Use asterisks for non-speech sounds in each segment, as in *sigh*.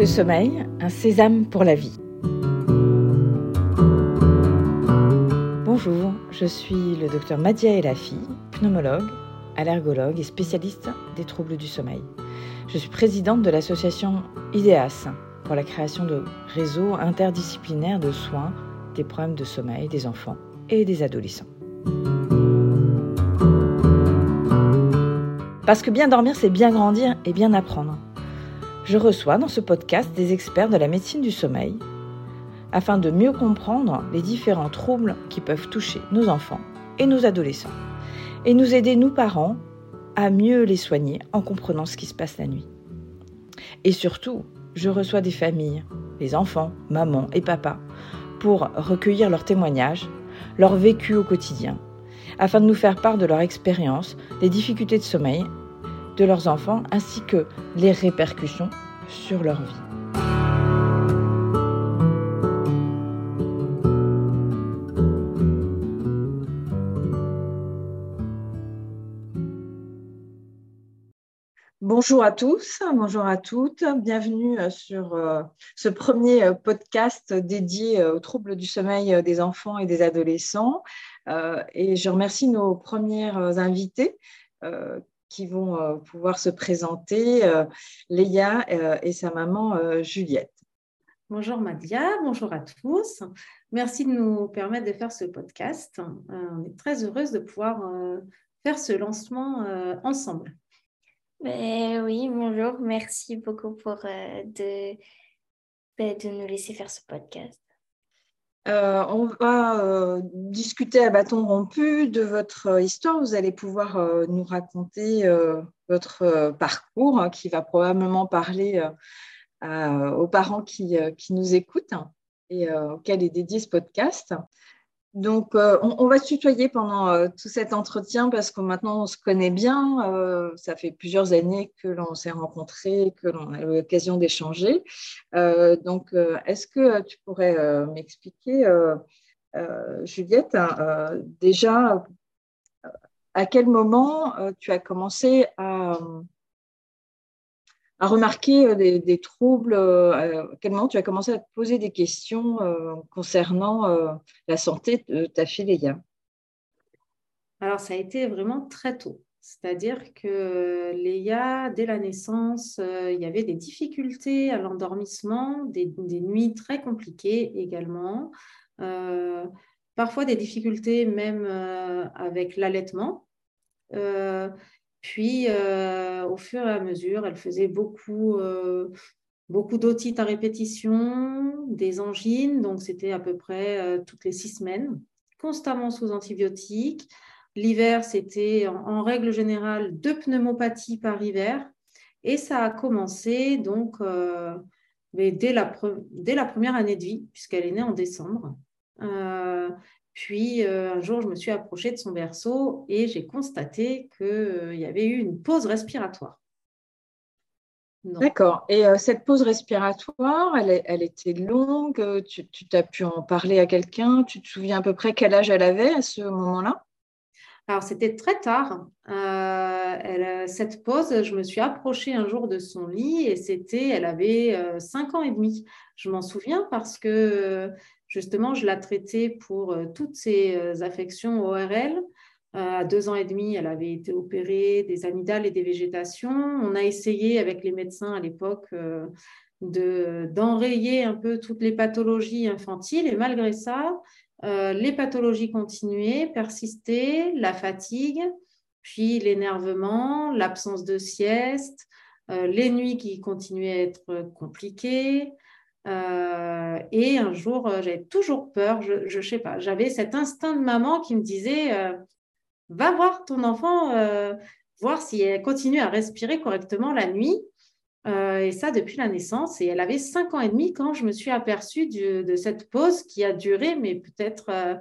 Le sommeil, un sésame pour la vie. Bonjour, je suis le docteur Madia Elafi, pneumologue, allergologue et spécialiste des troubles du sommeil. Je suis présidente de l'association IDEAS pour la création de réseaux interdisciplinaires de soins des problèmes de sommeil des enfants et des adolescents. Parce que bien dormir, c'est bien grandir et bien apprendre. Je reçois dans ce podcast des experts de la médecine du sommeil afin de mieux comprendre les différents troubles qui peuvent toucher nos enfants et nos adolescents et nous aider, nous parents, à mieux les soigner en comprenant ce qui se passe la nuit. Et surtout, je reçois des familles, les enfants, maman et papa, pour recueillir leurs témoignages, leur vécu au quotidien, afin de nous faire part de leur expérience, des difficultés de sommeil de leurs enfants ainsi que les répercussions sur leur vie. Bonjour à tous, bonjour à toutes, bienvenue euh, sur euh, ce premier euh, podcast dédié aux troubles du sommeil des enfants et des adolescents. Et je remercie nos premières invités qui vont euh, pouvoir se présenter, euh, Léa euh, et sa maman Juliette. Bonjour Madia, bonjour à tous. Merci de nous permettre de faire ce podcast. on est très heureuse de pouvoir faire ce lancement ensemble. Ben oui, bonjour. Merci beaucoup pour de, ben, de nous laisser faire ce podcast. Euh, on va euh, discuter à bâton rompu de votre histoire. Vous allez pouvoir euh, nous raconter votre parcours hein, qui va probablement parler aux parents qui, qui, nous écoutent et auxquels est dédié ce podcast. Donc, euh, on, va se tutoyer pendant euh, tout cet entretien parce que maintenant on se connaît bien. Euh, ça fait plusieurs années que l'on s'est rencontrés, que l'on a eu l'occasion d'échanger. donc, est-ce que tu pourrais m'expliquer, Juliette, déjà à quel moment tu as commencé à, à remarquer euh, des, troubles euh, À quel moment tu as commencé à te poser des questions euh, concernant la santé de ta fille Léa? Alors, ça a été vraiment très tôt. C'est-à-dire que Léa, dès la naissance, il y avait des difficultés à l'endormissement, des, nuits très compliquées également, parfois des difficultés même avec l'allaitement. Puis, euh, au fur et à mesure, elle faisait beaucoup, euh, beaucoup d'otites à répétition, des angines, donc c'était à peu près euh, toutes les six semaines, constamment sous antibiotiques. L'hiver, c'était en, règle générale deux pneumopathies par hiver. Et ça a commencé donc mais dès, la dès la première année de vie, puisqu'elle est née en décembre. Puis euh, un jour, je me suis approchée de son berceau et j'ai constaté qu'il euh, y avait eu une pause respiratoire. D'accord. Et euh, cette pause respiratoire, elle, était longue Tu, tu as pu en parler à quelqu'un Tu te souviens à peu près quel âge elle avait à ce moment-là? Alors, c'était très tard. cette pause, je me suis approchée un jour de son lit et c'était, elle avait 5 ans et demi. Je m'en souviens parce que Justement, je la traitais pour euh, toutes ses euh, affections ORL. Euh, à deux ans et demi, elle avait été opérée des amygdales et des végétations. On a essayé avec les médecins à l'époque d'enrayer un peu toutes les pathologies infantiles. Et malgré ça, les pathologies continuaient, persistaient, la fatigue, puis l'énervement, l'absence de sieste, les nuits qui continuaient à être compliquées, euh, et un jour, euh, j'avais toujours peur, je ne sais pas, j'avais cet instinct de maman qui me disait euh, va voir ton enfant, voir si elle continue à respirer correctement la nuit. et ça depuis la naissance. Et elle avait 5 ans et demi quand je me suis aperçue de cette pause qui a duré, mais peut-être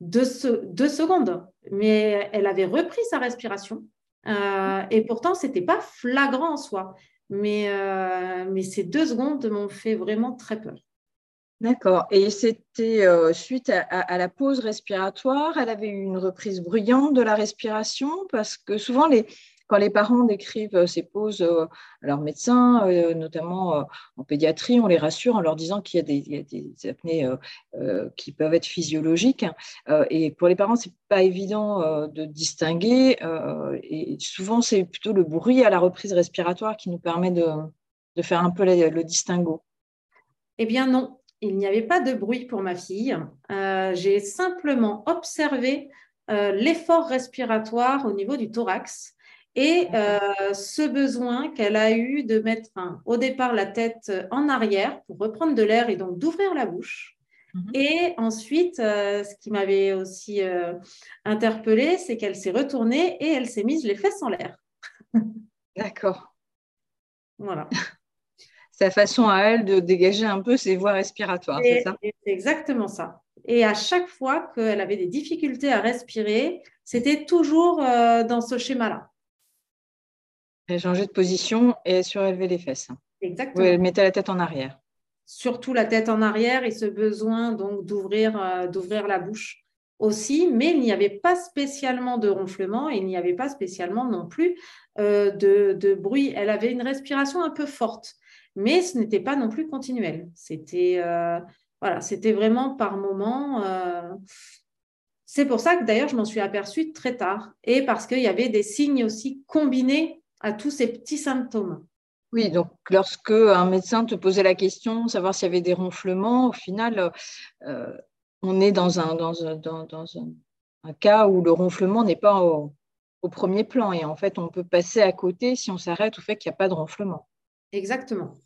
deux, deux, secondes. Mais elle avait repris sa respiration. et pourtant, ce n'était pas flagrant en soi. Mais, euh, mais ces deux secondes m'ont fait vraiment très peur. D'accord. Et c'était euh, suite à, la pause respiratoire, elle avait eu une reprise bruyante de la respiration? Parce que souvent les, quand les parents décrivent ces pauses à leurs médecins, notamment en pédiatrie, on les rassure en leur disant qu'il y a des, apnées qui peuvent être physiologiques. et pour les parents, c'est pas évident de distinguer. et souvent, c'est plutôt le bruit à la reprise respiratoire qui nous permet de, faire un peu le distinguo. Eh bien non, il n'y avait pas de bruit pour ma fille. Euh, j'ai simplement observé euh, l'effort respiratoire au niveau du thorax et euh, ce besoin qu'elle a eu de mettre au départ la tête en arrière pour reprendre de l'air et donc d'ouvrir la bouche. Mhm. Et ensuite, ce qui m'avait aussi interpellée, c'est qu'elle s'est retournée et elle s'est mise les fesses en l'air. *laughs* D'accord. Voilà. *laughs* sa façon à elle de dégager un peu ses voies respiratoires, c'est ça? C'est exactement ça. Et à chaque fois qu'elle avait des difficultés à respirer, c'était toujours euh, dans ce schéma-là. Elle changeait de position et surélevait les fesses. Exactement. elle mettait la tête en arrière. Surtout la tête en arrière et ce besoin donc d'ouvrir euh, d'ouvrir la bouche aussi, mais il n'y avait pas spécialement de ronflement et il n'y avait pas spécialement non plus euh, de, de, bruit. Elle avait une respiration un peu forte mais ce n'était pas non plus continuel. C'était euh, voilà, c'était vraiment par moment. C'est pour ça que d'ailleurs je m'en suis aperçue très tard et parce qu'il y avait des signes aussi combinés à tous ces petits symptômes. Oui, donc lorsque un médecin te posait la question, savoir s'il y avait des ronflements, au final, euh, on est dans un, dans, un, cas où le ronflement n'est pas au, au, premier plan et en fait, on peut passer à côté si on s'arrête au fait qu'il n'y a pas de ronflement. Exactement.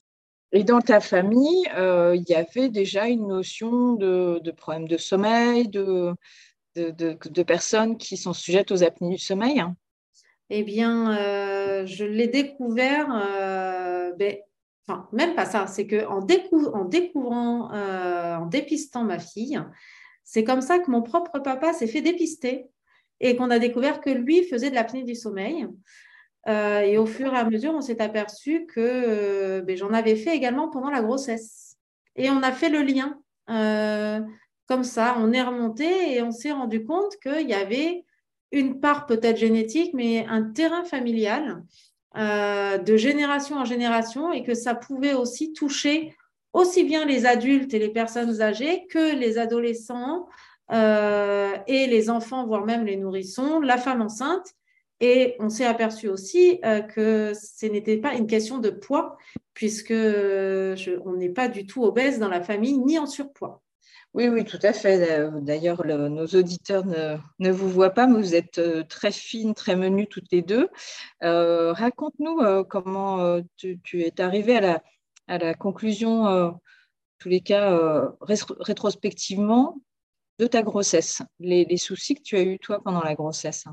Et dans ta famille, euh, il y avait déjà une notion de, de problème de sommeil, de, de, personnes qui sont sujettes aux apnées du sommeil Eh bien, euh, je l'ai découvert, euh, ben, enfin, même pas ça, c'est qu'en en découvrant, en dépistant ma fille, c'est comme ça que mon propre papa s'est fait dépister et qu'on a découvert que lui faisait de l'apnée du sommeil. Euh, et au fur et à mesure, on s'est aperçu que euh, ben, j'en avais fait également pendant la grossesse. Et on a fait le lien. Euh, comme ça, on est remonté et on s'est rendu compte qu'il y avait une part peut-être génétique, mais un terrain familial de génération en génération et que ça pouvait aussi toucher aussi bien les adultes et les personnes âgées que les adolescents et les enfants, voire même les nourrissons, la femme enceinte et on s'est aperçu aussi euh, que ce n'était pas une question de poids, puisque on n'est pas du tout obèse dans la famille, ni en surpoids. Oui, oui, tout à fait. D'ailleurs, nos auditeurs ne, vous voient pas, mais vous êtes euh, très fines, très menues toutes les deux. Euh, raconte-nous comment tu, es arrivée à la, conclusion, tous les cas, rétrospectivement, de ta grossesse, les, soucis que tu as eus, toi, pendant la grossesse?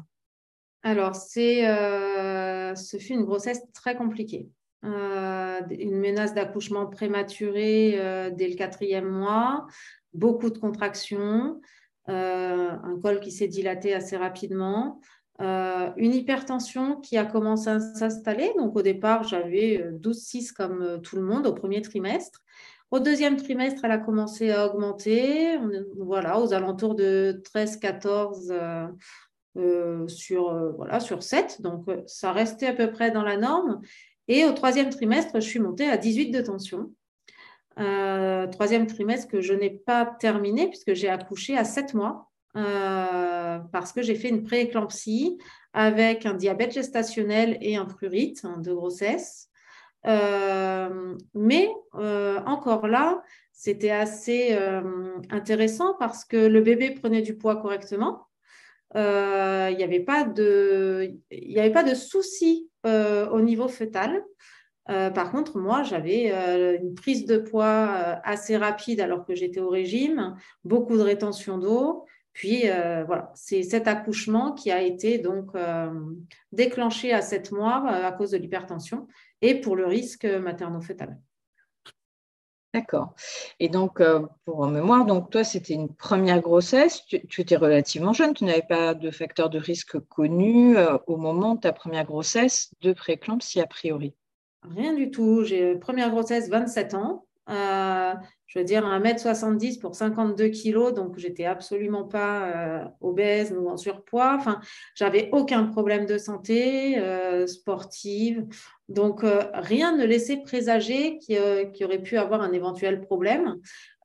Alors, euh, ce fut une grossesse très compliquée. Euh, une menace d'accouchement prématuré euh, dès le quatrième mois, beaucoup de contractions, un col qui s'est dilaté assez rapidement, une hypertension qui a commencé à s'installer. Donc, au départ, j'avais 12,6 comme tout le monde au premier trimestre. Au deuxième trimestre, elle a commencé à augmenter, voilà, aux alentours de 13-14 euh, sur, euh, voilà, sur 7. Donc, euh, ça restait à peu près dans la norme. Et au troisième trimestre, je suis montée à 18 de tension. troisième trimestre que je n'ai pas terminé puisque j'ai accouché à 7 mois parce que j'ai fait une prééclampsie avec un diabète gestationnel et un prurite hein, de grossesse. mais encore là, c'était assez intéressant parce que le bébé prenait du poids correctement. Euh, il n'y avait pas de, de soucis euh, au niveau fœtal. Euh, par contre, moi, j'avais une prise de poids assez rapide alors que j'étais au régime, beaucoup de rétention d'eau. Puis voilà, c'est cet accouchement qui a été donc déclenché à 7 mois à cause de l'hypertension et pour le risque materno-fœtal. D'accord. Et donc, euh, pour mémoire, donc toi, c'était une première grossesse. Tu, étais relativement jeune. Tu n'avais pas de facteur de risque connu euh, au moment de ta première grossesse de préclampsie a priori. Rien du tout. J'ai première grossesse 27 ans. Je veux dire, 1m70 pour 52 kg, donc j'étais absolument pas obèse ou en surpoids. Enfin, j'avais aucun problème de santé sportive. Donc, rien ne laissait présager qu'il y aurait pu avoir un éventuel problème.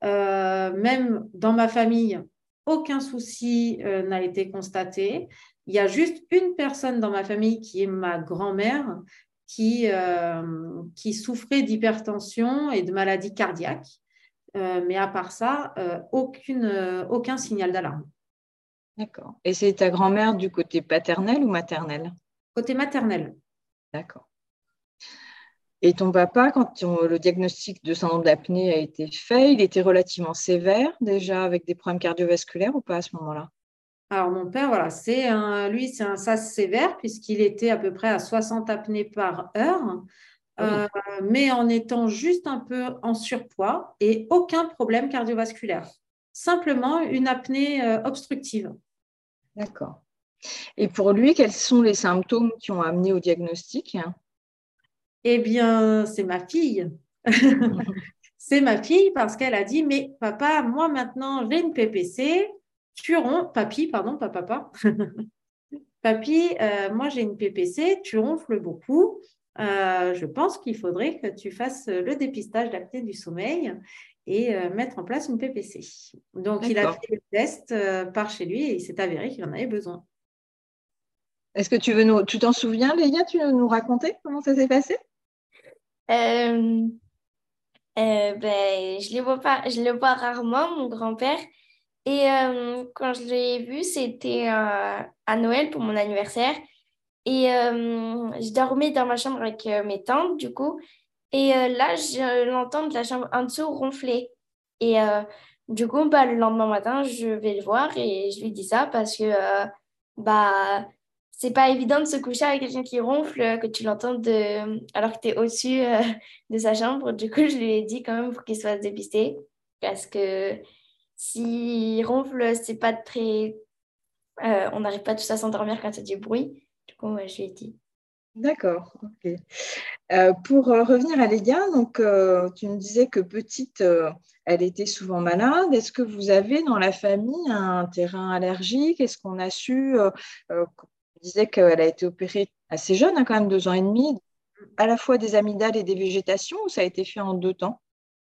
même dans ma famille, aucun souci n'a été constaté. Il y a juste une personne dans ma famille qui est ma grand-mère qui, euh, qui souffrait d'hypertension et de maladies cardiaques. Euh, mais à part ça, euh, aucune, aucun signal d'alarme. D'accord. Et c'est ta grand-mère du côté paternel ou maternel? Côté maternel. D'accord. Et ton papa, quand le diagnostic de syndrome d'apnée a été fait, il était relativement sévère déjà avec des problèmes cardiovasculaires ou pas à ce moment-là? Alors, mon père, voilà, c'est un, lui, c'est un SAS sévère puisqu'il était à peu près à 60 apnées par heure, ah euh, mais en étant juste un peu en surpoids et aucun problème cardiovasculaire. Simplement une apnée euh, obstructive. D'accord. Et pour lui, quels sont les symptômes qui ont amené au diagnostic? Eh bien, c'est ma fille. *laughs* c'est ma fille parce qu'elle a dit, mais papa, moi maintenant, j'ai une PPC, tu ronfles, papy, pardon, pas papa. *laughs* papy, euh, moi j'ai une PPC, tu ronfles beaucoup. Euh, je pense qu'il faudrait que tu fasses le dépistage d'apnée du sommeil et euh, mettre en place une PPC. Donc, il a fait le test par chez lui et il s'est avéré qu'il en avait besoin. Est-ce que tu veux nous, tu t'en souviens, Léa, tu veux nous raconter comment ça s'est passé? Ben, je le vois pas, je le vois rarement, mon grand-père. Et euh, quand je l'ai vu, c'était euh, à Noël pour mon anniversaire. Et euh, je dormais dans ma chambre avec mes tantes, du coup. Et là, je l'entends de la chambre en dessous ronfler. Et du coup, bah, le lendemain matin, je vais le voir et je lui dis ça parce que bah, c'est pas évident de se coucher avec quelqu'un qui ronfle, que tu l'entends de... alors que tu es au-dessus de sa chambre. Du coup, je lui ai dit quand même pour qu'il soit dépisté parce que si ronfle, c'est pas très. Euh, on n'arrive pas tous à s'endormir quand il y a du bruit. Du coup, je lui ai dit. D'accord. Euh, pour euh, revenir à Léa, donc tu me disais que petite, elle était souvent malade. Est-ce que vous avez dans la famille un terrain allergique? Est-ce qu'on a su On disait qu'elle a été opérée assez jeune, hein, quand même deux ans et demi, à la fois des amygdales et des végétations, ou ça a été fait en deux temps?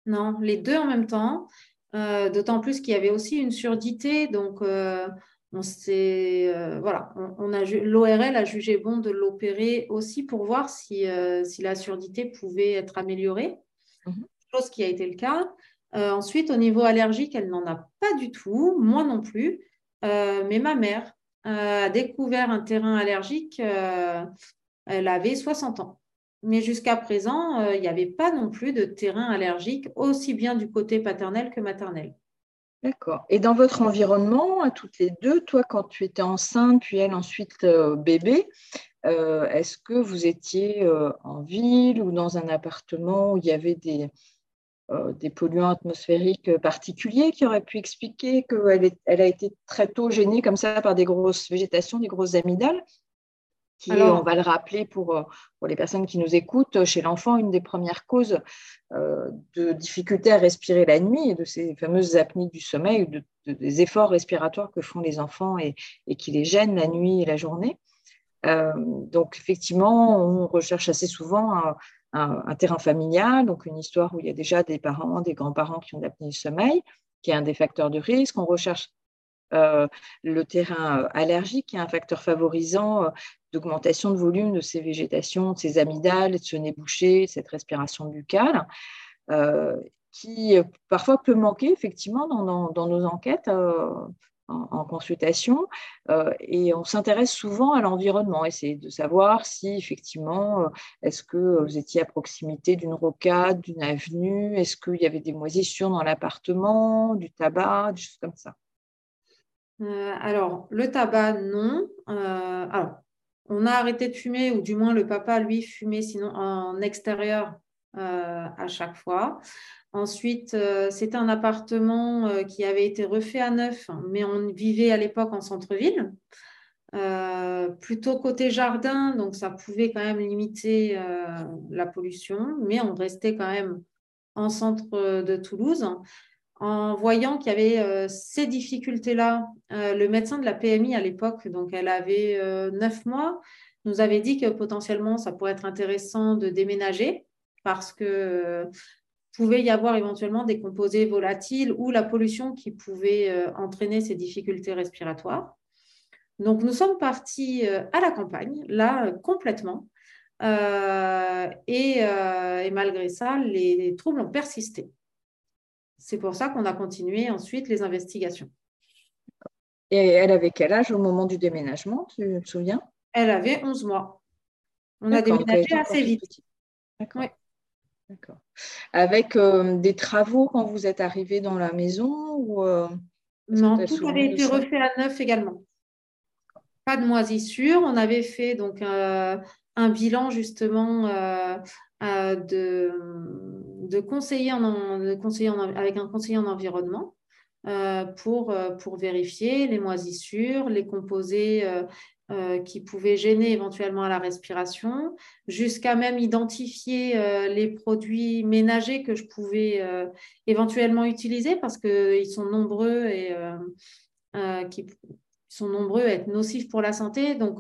Non, les deux en même temps. Euh, d'autant plus qu'il y avait aussi une surdité. Donc, euh, on euh, voilà, on, a l'ORL a jugé bon de l'opérer aussi pour voir si, si, la surdité pouvait être améliorée, mhm. chose qui a été le cas. ensuite, au niveau allergique, elle n'en a pas du tout, moi non plus. mais ma mère a découvert un terrain allergique, elle avait 60 ans. Mais jusqu'à présent, euh, il n'y avait pas non plus de terrain allergique, aussi bien du côté paternel que maternel. D'accord. Et dans votre environnement, à toutes les deux, toi quand tu étais enceinte, puis elle ensuite euh, bébé, euh, est-ce que vous étiez en ville ou dans un appartement où il y avait des, des polluants atmosphériques particuliers qui auraient pu expliquer qu'elle elle a été très tôt gênée comme ça par des grosses végétations, des grosses amygdales? Qui on va le rappeler pour, euh, pour les personnes qui nous écoutent, chez l'enfant, une des premières causes euh, de difficulté à respirer la nuit et de ces fameuses apnées du sommeil, de, des efforts respiratoires que font les enfants et, et, qui les gênent la nuit et la journée. Euh, donc, effectivement, on recherche assez souvent un, un, terrain familial, donc une histoire où il y a déjà des parents, des grands-parents qui ont l'apnée du sommeil, qui est un des facteurs de risque. On recherche euh, le terrain allergique, qui est un facteur favorisant d'augmentation de volume de ces végétations, de ces amygdales, de ce nez bouché, cette respiration buccale, euh, qui euh, parfois peut manquer effectivement dans, nos enquêtes euh, en, consultation. et on s'intéresse souvent à l'environnement, essayer de savoir si effectivement, est-ce que vous étiez à proximité d'une rocade, d'une avenue, est-ce qu'il y avait des moisissures dans l'appartement, du tabac, des choses comme ça. alors, le tabac, non. alors, on a arrêté de fumer, ou du moins le papa, lui, fumait sinon en extérieur euh, à chaque fois. Ensuite, euh, c'était un appartement euh, qui avait été refait à neuf, mais on vivait à l'époque en centre-ville, plutôt côté jardin, donc ça pouvait quand même limiter la pollution, mais on restait quand même en centre de Toulouse. En voyant qu'il y avait ces difficultés-là, le médecin de la PMI à l'époque, donc elle avait neuf mois, nous avait dit que potentiellement ça pourrait être intéressant de déménager parce que pouvait y avoir éventuellement des composés volatiles ou la pollution qui pouvait euh, entraîner ces difficultés respiratoires. Donc, nous sommes partis euh, à la campagne, là, euh, complètement. et, malgré ça, les, troubles ont persisté. C'est pour ça qu'on a continué ensuite les investigations. Et elle avait quel âge au moment du déménagement, tu te souviens? Elle avait 11 mois. On a déménagé assez vite. D'accord. D'accord. Avec euh, des travaux quand vous êtes arrivé dans la maison ou, euh, Non, tout avait été refait à neuf également. Pas de moisissure. On avait fait donc euh, un bilan justement de, de, conseiller, avec un conseiller en environnement. pour, pour vérifier les moisissures, les composés euh, qui pouvaient gêner éventuellement à la respiration, jusqu'à même identifier euh, les produits ménagers que je pouvais euh, éventuellement utiliser parce qu'ils sont nombreux et qui sont nombreux à être nocifs pour la santé. Donc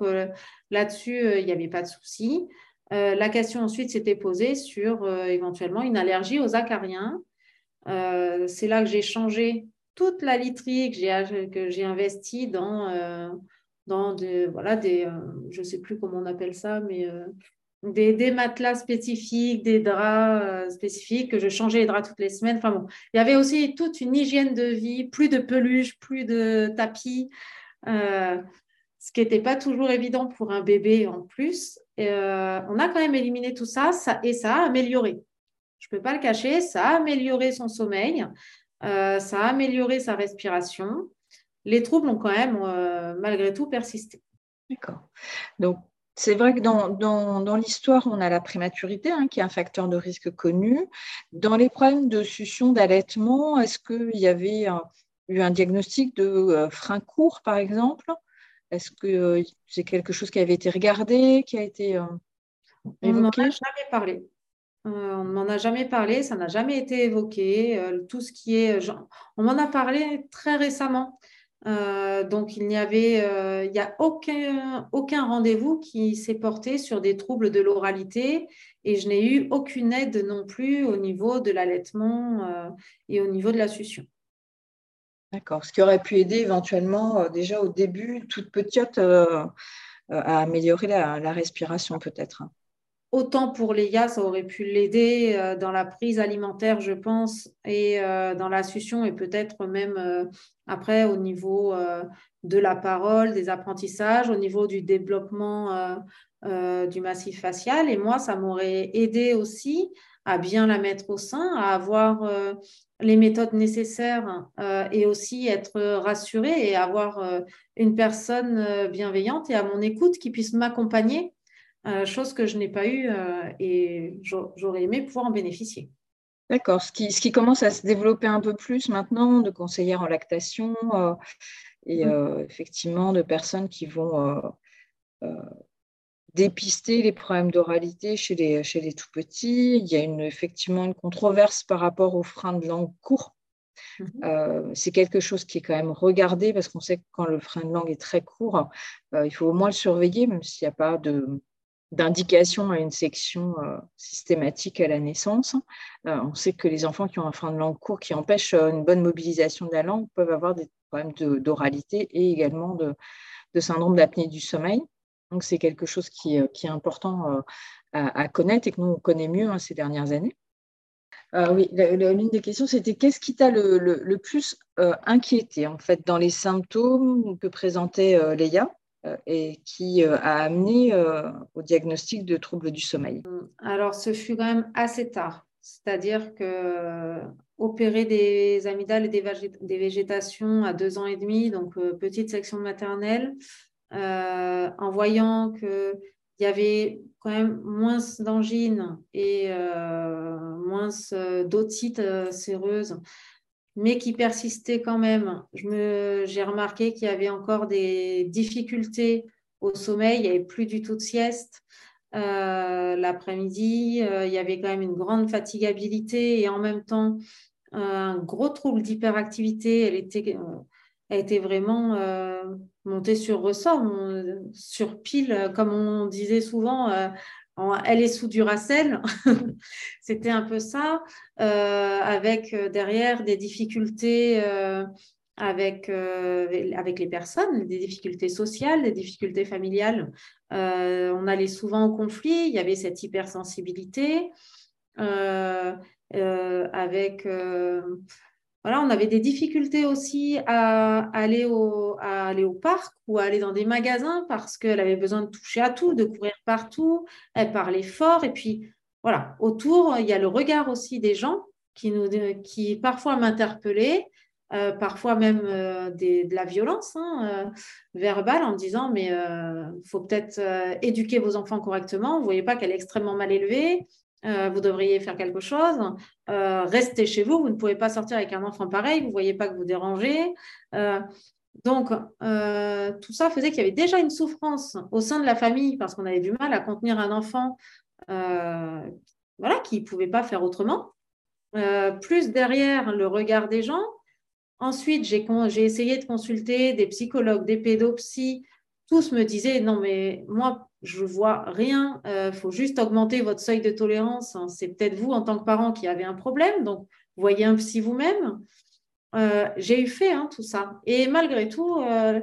là-dessus, il n'y avait pas de souci. La question ensuite s'était posée sur éventuellement une allergie aux acariens. C'est là que j'ai changé toute la literie que j'ai investie dans dans des, voilà, des, euh, je sais plus comment on appelle ça, mais euh, des, des, matelas spécifiques, des draps euh, spécifiques, que je changeais les draps toutes les semaines. Enfin bon, il y avait aussi toute une hygiène de vie, plus de peluche, plus de tapis, ce qui n'était pas toujours évident pour un bébé en plus. Et, on a quand même éliminé tout ça, et ça a amélioré. Je ne peux pas le cacher, ça a amélioré son sommeil, ça a amélioré sa respiration les troubles ont quand même, euh, malgré tout, persisté. D'accord. Donc, c'est vrai que dans, l'histoire, on a la prématurité, hein, qui est un facteur de risque connu. Dans les problèmes de succion, d'allaitement, est-ce qu'il y avait eu un diagnostic de euh, frein court, par exemple? Est-ce que euh, c'est quelque chose qui avait été regardé, qui a été évoqué On n'en a jamais parlé. on ne m'en a jamais parlé, ça n'a jamais été évoqué. tout ce qui est, on m'en a parlé très récemment. Euh, donc, il n'y avait, euh, il y a aucun, aucun rendez-vous qui s'est porté sur des troubles de l'oralité et je n'ai eu aucune aide non plus au niveau de l'allaitement euh, et au niveau de la succion. D'accord. Ce qui aurait pu aider éventuellement déjà au début, toute petite, à améliorer la respiration peut-être. Autant pour Léa, ça aurait pu l'aider euh, dans la prise alimentaire, je pense, et euh, dans la succion, et peut-être même euh, après au niveau de la parole, des apprentissages, au niveau du développement du massif facial. Et moi, ça m'aurait aidé aussi à bien la mettre au sein, à avoir les méthodes nécessaires et aussi être rassurée et avoir une personne bienveillante et à mon écoute qui puisse m'accompagner euh, chose que je n'ai pas eue euh, et j'aurais aimé pouvoir en bénéficier. D'accord. Ce qui, ce qui, commence à se développer un peu plus maintenant, de conseillères en lactation euh, et mm. effectivement de personnes qui vont dépister les problèmes d'oralité chez les, chez les tout petits. Il y a une, effectivement une controverse par rapport aux freins de langue court. Mm-hmm. c'est quelque chose qui est quand même regardé parce qu'on sait que quand le frein de langue est très court, il faut au moins le surveiller, même s'il n'y a pas de, d'indication à une section euh, systématique à la naissance. Euh, on sait que les enfants qui ont un frein de langue court qui empêche euh, une bonne mobilisation de la langue peuvent avoir des problèmes d'oralité et également de, syndrome d'apnée du sommeil. Donc c'est quelque chose qui, est important à, connaître et que nous on connaît mieux hein, ces dernières années. oui, l'une des questions, c'était qu'est-ce qui t'a le, plus inquiété en fait dans les symptômes que présentait Léa euh, et qui euh, a amené euh, au diagnostic de troubles du sommeil? Alors, ce fut quand même assez tard. C'est-à-dire que opérer des amygdales et des, végétations à deux ans et demi, donc petite section maternelle, en voyant qu'il y avait quand même moins d'angines et moins d'otite séreuses mais qui persistait quand même. J'ai remarqué qu'il y avait encore des difficultés au sommeil, il n'y avait plus du tout de sieste. L'après-midi, il y avait quand même une grande fatigabilité et en même temps un gros trouble d'hyperactivité. Elle était vraiment montée sur ressort, sur pile, comme on disait souvent elle est sous Duracell. *laughs* C'était un peu ça, euh, avec euh, derrière des difficultés euh, avec, avec les personnes, des difficultés sociales, des difficultés familiales. on allait souvent au conflit, il y avait cette hypersensibilité. avec voilà, on avait des difficultés aussi à aller, au, parc ou à aller dans des magasins parce qu'elle avait besoin de toucher à tout, de courir partout. Elle parlait fort. Et puis, voilà, autour, il y a le regard aussi des gens qui, nous, qui parfois m'interpellaient, euh, parfois même euh, de la violence hein, euh, verbale en me disant mais il faut peut-être éduquer vos enfants correctement. Vous ne voyez pas qu'elle est extrêmement mal élevée. Euh, vous devriez faire quelque chose. Euh, restez chez vous, vous ne pouvez pas sortir avec un enfant pareil, vous ne voyez pas que vous dérangez. Euh, donc, tout ça faisait qu'il y avait déjà une souffrance au sein de la famille parce qu'on avait du mal à contenir un enfant voilà, qui ne pouvait pas faire autrement. plus derrière le regard des gens. Ensuite, j'ai essayé de consulter des psychologues, des pédopsies. Tous me disaient, non, mais moi, je vois rien. Euh, faut juste augmenter votre seuil de tolérance. Hein. C'est peut-être vous, en tant que parent, qui avez un problème. Donc, voyez un psy vous-même. Euh, j'ai eu fait hein, tout ça. Et malgré tout, euh,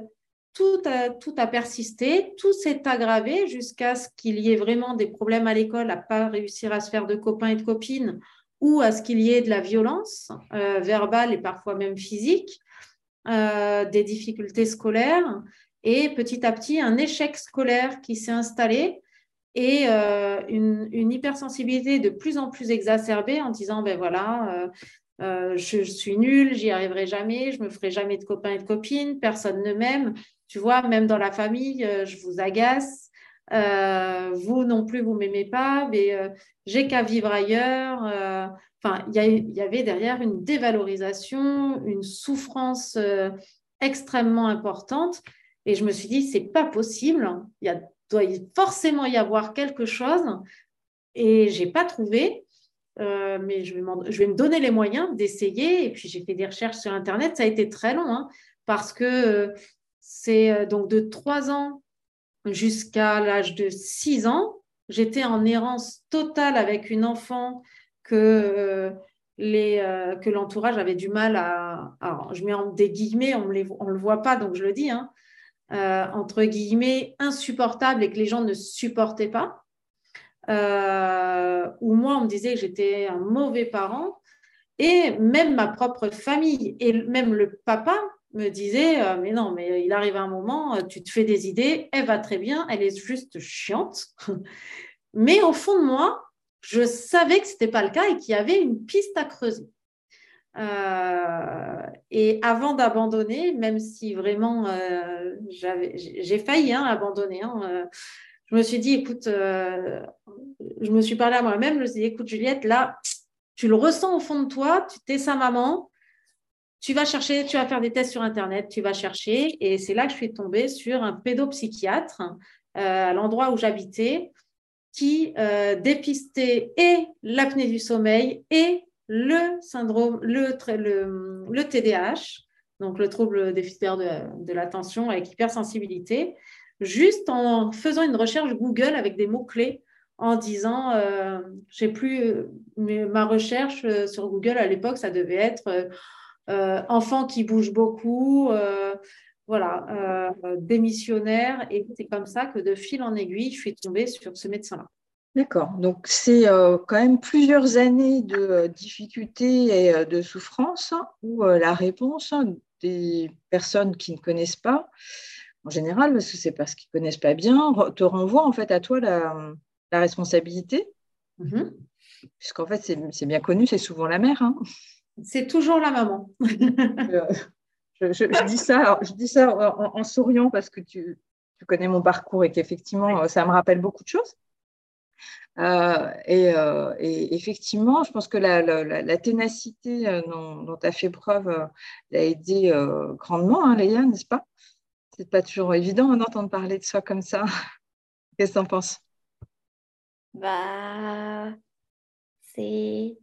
tout, a, tout a persisté, tout s'est aggravé jusqu'à ce qu'il y ait vraiment des problèmes à l'école, à pas réussir à se faire de copains et de copines, ou à ce qu'il y ait de la violence verbale et parfois même physique, des difficultés scolaires et petit à petit un échec scolaire qui s'est installé et euh, une, hypersensibilité de plus en plus exacerbée en disant ben voilà euh, euh, je, suis nulle, j'y arriverai jamais, je me ferai jamais de copains et de copines, personne ne m'aime, tu vois, même dans la famille, je vous agace, vous non plus, vous m'aimez pas, mais j'ai qu'à vivre ailleurs. Enfin, il y, avait derrière une dévalorisation, une souffrance extrêmement importante et je me suis dit, c'est pas possible, il doit forcément y avoir quelque chose. Et j'ai pas trouvé, euh, mais je vais, me donner les moyens d'essayer. Et puis j'ai fait des recherches sur Internet. Ça a été très long hein, parce que euh, c'est euh, donc de 3 ans jusqu'à l'âge de 6 ans. J'étais en errance totale avec une enfant que les, que l'entourage avait du mal à, Je mets en des on ne le voit pas, donc je le dis. Hein, euh, entre guillemets, insupportable et que les gens ne supportaient pas. Euh, où moi, on me disait que j'étais un mauvais parent. Et même ma propre famille et même le papa me disait euh, Mais non, mais il arrive un moment, tu te fais des idées, elle va très bien, elle est juste chiante. *laughs* mais au fond de moi, je savais que ce n'était pas le cas et qu'il y avait une piste à creuser. Euh, et avant d'abandonner, même si vraiment euh, j'ai failli hein, abandonner, hein, euh, je me suis dit, écoute, je me suis parlé à moi-même, je me suis dit, écoute Juliette, là, tu le ressens au fond de toi, tu es sa maman, tu vas chercher, tu vas faire des tests sur Internet, tu vas chercher, et c'est là que je suis tombée sur un pédopsychiatre à l'endroit où j'habitais qui dépistait et l'apnée du sommeil et le syndrome, le, le, TDAH, donc le trouble déficitaire de, de l'attention avec hypersensibilité, juste en faisant une recherche Google avec des mots-clés en disant, euh, j'ai plus, euh, mais ma recherche euh, sur Google à l'époque, ça devait être euh, enfant qui bouge beaucoup, voilà, démissionnaire. Et c'est comme ça que de fil en aiguille, je suis tombée sur ce médecin-là. D'accord. Donc, c'est euh, quand même plusieurs années de euh, difficultés et euh, de souffrance hein, où la réponse des personnes qui ne connaissent pas, en général, parce que c'est parce qu'ils ne connaissent pas bien, te renvoie en fait à toi la, responsabilité. Mm-hmm. Puisqu'en fait, c'est bien connu, c'est souvent la mère. Hein. C'est toujours la maman. *laughs* je, dis ça, je dis ça en, souriant parce que tu, tu, connais mon parcours et qu'effectivement, ça me rappelle beaucoup de choses. Euh, euh, et, effectivement, je pense que la, ténacité euh, dont, tu as fait preuve l'a aidé grandement, hein, Léa, n'est-ce pas? C'est pas toujours évident d'entendre parler de soi comme ça. *laughs* Qu'est-ce que tu en penses? Bah, c'est.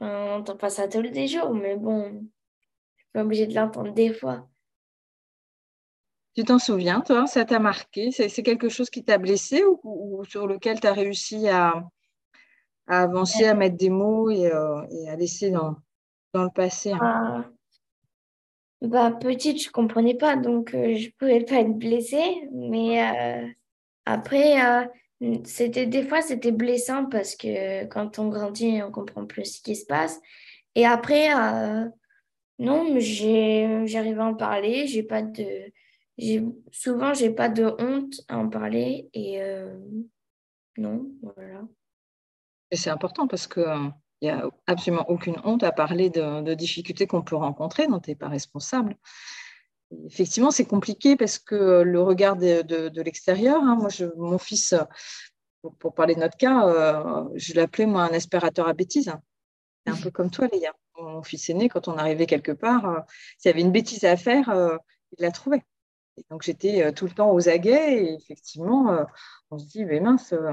On n'entend pas ça tous les jours, mais bon, je suis pas obligée de l'entendre des fois. Tu t'en souviens, toi? Ça t'a marqué? C'est quelque chose qui t'a blessé ou, sur lequel tu as réussi à, avancer, à mettre des mots et, euh, à laisser dans, le passé hein? ah. bah, Petite, je ne comprenais pas, donc euh, je ne pouvais pas être blessée. Mais euh, après, c'était des fois, c'était blessant parce que quand on grandit, on comprend plus ce qui se passe. Et après, non, j'arrive à en parler. J'ai pas de souvent, j'ai pas de honte à en parler et euh, non, voilà. Et c'est important parce qu'il n'y a absolument aucune honte à parler de, difficultés qu'on peut rencontrer dont tu n'es pas responsable. Effectivement, c'est compliqué parce que le regard de, l'extérieur, hein, moi, je, mon fils, pour, parler de notre cas, euh, je l'appelais moi un aspirateur à bêtises. C'est un peu comme toi, Léa. Mon fils aîné, quand on arrivait quelque part, euh, s'il y avait une bêtise à faire, il la trouvait donc j'étais euh, tout le temps aux aguets et effectivement, euh, on se dit, mais mince, euh,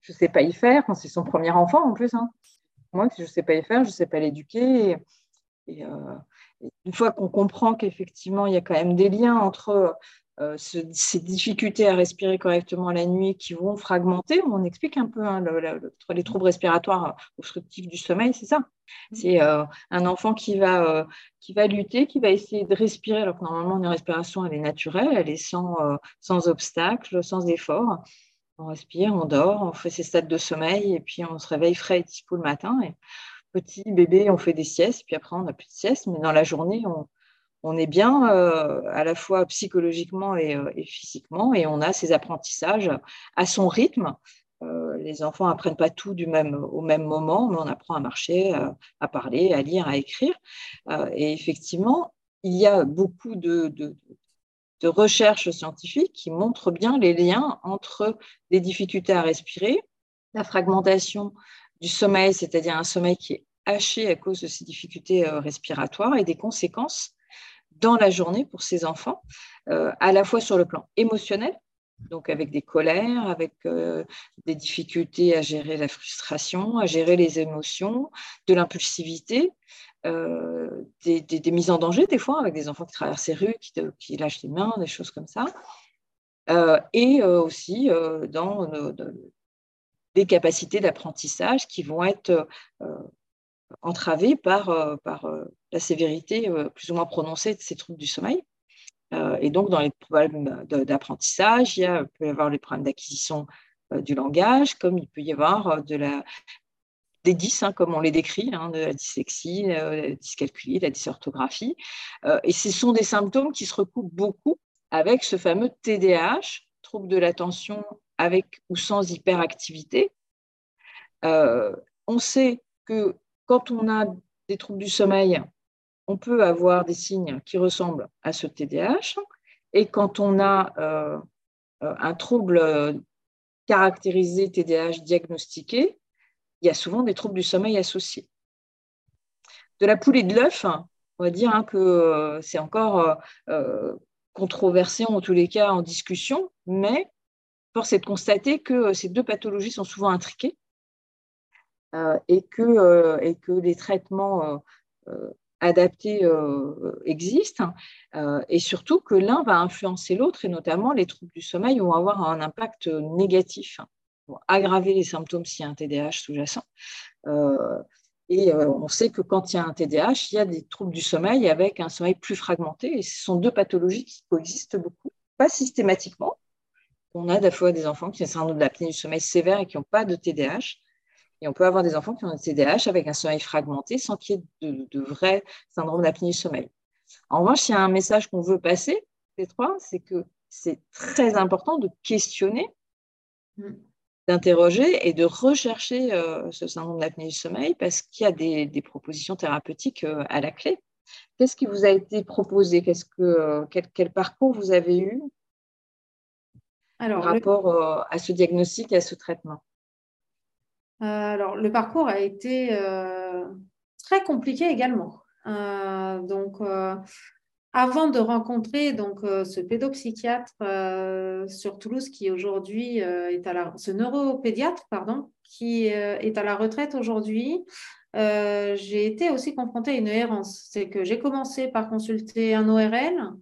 je ne sais pas y faire. c'est son premier enfant en plus. Hein. Moi, je ne sais pas y faire, je ne sais pas l'éduquer. Et, une fois qu'on comprend qu'effectivement, il y a quand même des liens entre ces difficultés à respirer correctement la nuit qui vont fragmenter, on explique un peu hein, les troubles respiratoires obstructifs du sommeil, c'est ça. Mmh. C'est un enfant qui va, qui va lutter, qui va essayer de respirer, alors que normalement, une respiration, elle est naturelle, elle est sans, sans obstacle, sans effort. On respire, on dort, on fait ses stades de sommeil et puis on se réveille frais et dispo le matin. Et petit bébé, on fait des siestes, puis après, on n'a plus de sieste, mais dans la journée, on, est bien euh, à la fois psychologiquement euh, et, physiquement et on a ces apprentissages à son rythme. Euh, les enfants n'apprennent pas tout du même, au même moment, mais on apprend à marcher, à parler, à lire, à écrire. et effectivement, il y a beaucoup de, de, recherches scientifiques qui montrent bien les liens entre des difficultés à respirer, la fragmentation du sommeil, c'est-à-dire un sommeil qui est haché à cause de ces difficultés respiratoires et des conséquences dans la journée pour ces enfants, à la fois sur le plan émotionnel, donc avec des colères, avec euh, des difficultés à gérer la frustration, à gérer les émotions, de l'impulsivité, euh, des, mises en danger des fois avec des enfants qui traversent les rues, qui, lâchent les mains, des choses comme ça, euh, et aussi dans des capacités d'apprentissage qui vont être entravées par, par la sévérité plus ou moins prononcée de ces troubles du sommeil. Euh, et donc, dans les problèmes d'apprentissage, il, peut y avoir les problèmes d'acquisition euh, du langage, comme il peut y avoir euh, de la, des dys, hein, comme on les décrit, hein, de la dyslexie, la dyscalculie, la dysorthographie. et ce sont des symptômes qui se recoupent beaucoup avec ce fameux TDAH, trouble de l'attention avec ou sans hyperactivité. on sait que quand on a des troubles du sommeil, on peut avoir des signes qui ressemblent à ce TDAH. Et quand on a euh, euh, un trouble caractérisé TDAH diagnostiqué, il y a souvent des troubles du sommeil associés. De la poule et de l'œuf, on va dire hein, que euh, c'est encore controversé, en tous les cas en discussion, mais force est de constater que ces deux pathologies sont souvent intriquées et, que, et que les traitements adaptés euh, existent euh, et surtout que l'un va influencer l'autre et notamment les troubles du sommeil vont avoir un impact négatif, vont aggraver les symptômes s'il y a un TDAH sous-jacent. Euh, et on sait que quand il y a un TDAH, il y a des troubles du sommeil avec un sommeil plus fragmenté. Et ce sont deux pathologies qui coexistent beaucoup, pas systématiquement. On a des fois des enfants qui ont un syndrome de l'apnée du sommeil sévère et qui n'ont pas de TDAH. Et on peut avoir des enfants qui ont un TDAH avec un sommeil fragmenté sans qu'il y ait de, vrai syndrome d'apnée du sommeil. En revanche, il y a un message qu'on veut passer, ces trois, c'est que c'est très important de questionner, mm. d'interroger et de rechercher euh, ce syndrome d'apnée du sommeil parce qu'il y a des, propositions thérapeutiques euh, à la clé. Qu'est-ce qui vous a été proposé? Que, euh, quel, parcours vous avez eu? Alors, par rapport à ce diagnostic et à ce traitement? Alors, le parcours a été euh, très compliqué également. Euh, donc, avant de rencontrer donc ce pédopsychiatre sur Toulouse qui est à la ce neuropédiatre pardon qui est à la retraite aujourd'hui, j'ai été aussi confrontée à une errance. C'est que j'ai commencé par consulter un ORL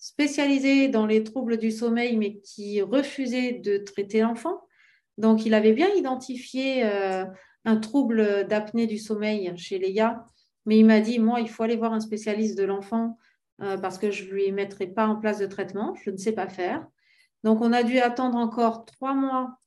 spécialisé dans les troubles du sommeil, mais qui refusait de traiter l'enfant. Donc, il avait bien identifié euh, un trouble d'apnée du sommeil chez Léa, mais il m'a dit, moi, il faut aller voir un spécialiste de l'enfant euh, parce que je ne lui mettrai pas en place de traitement, je ne sais pas faire. Donc, on a dû attendre encore trois mois.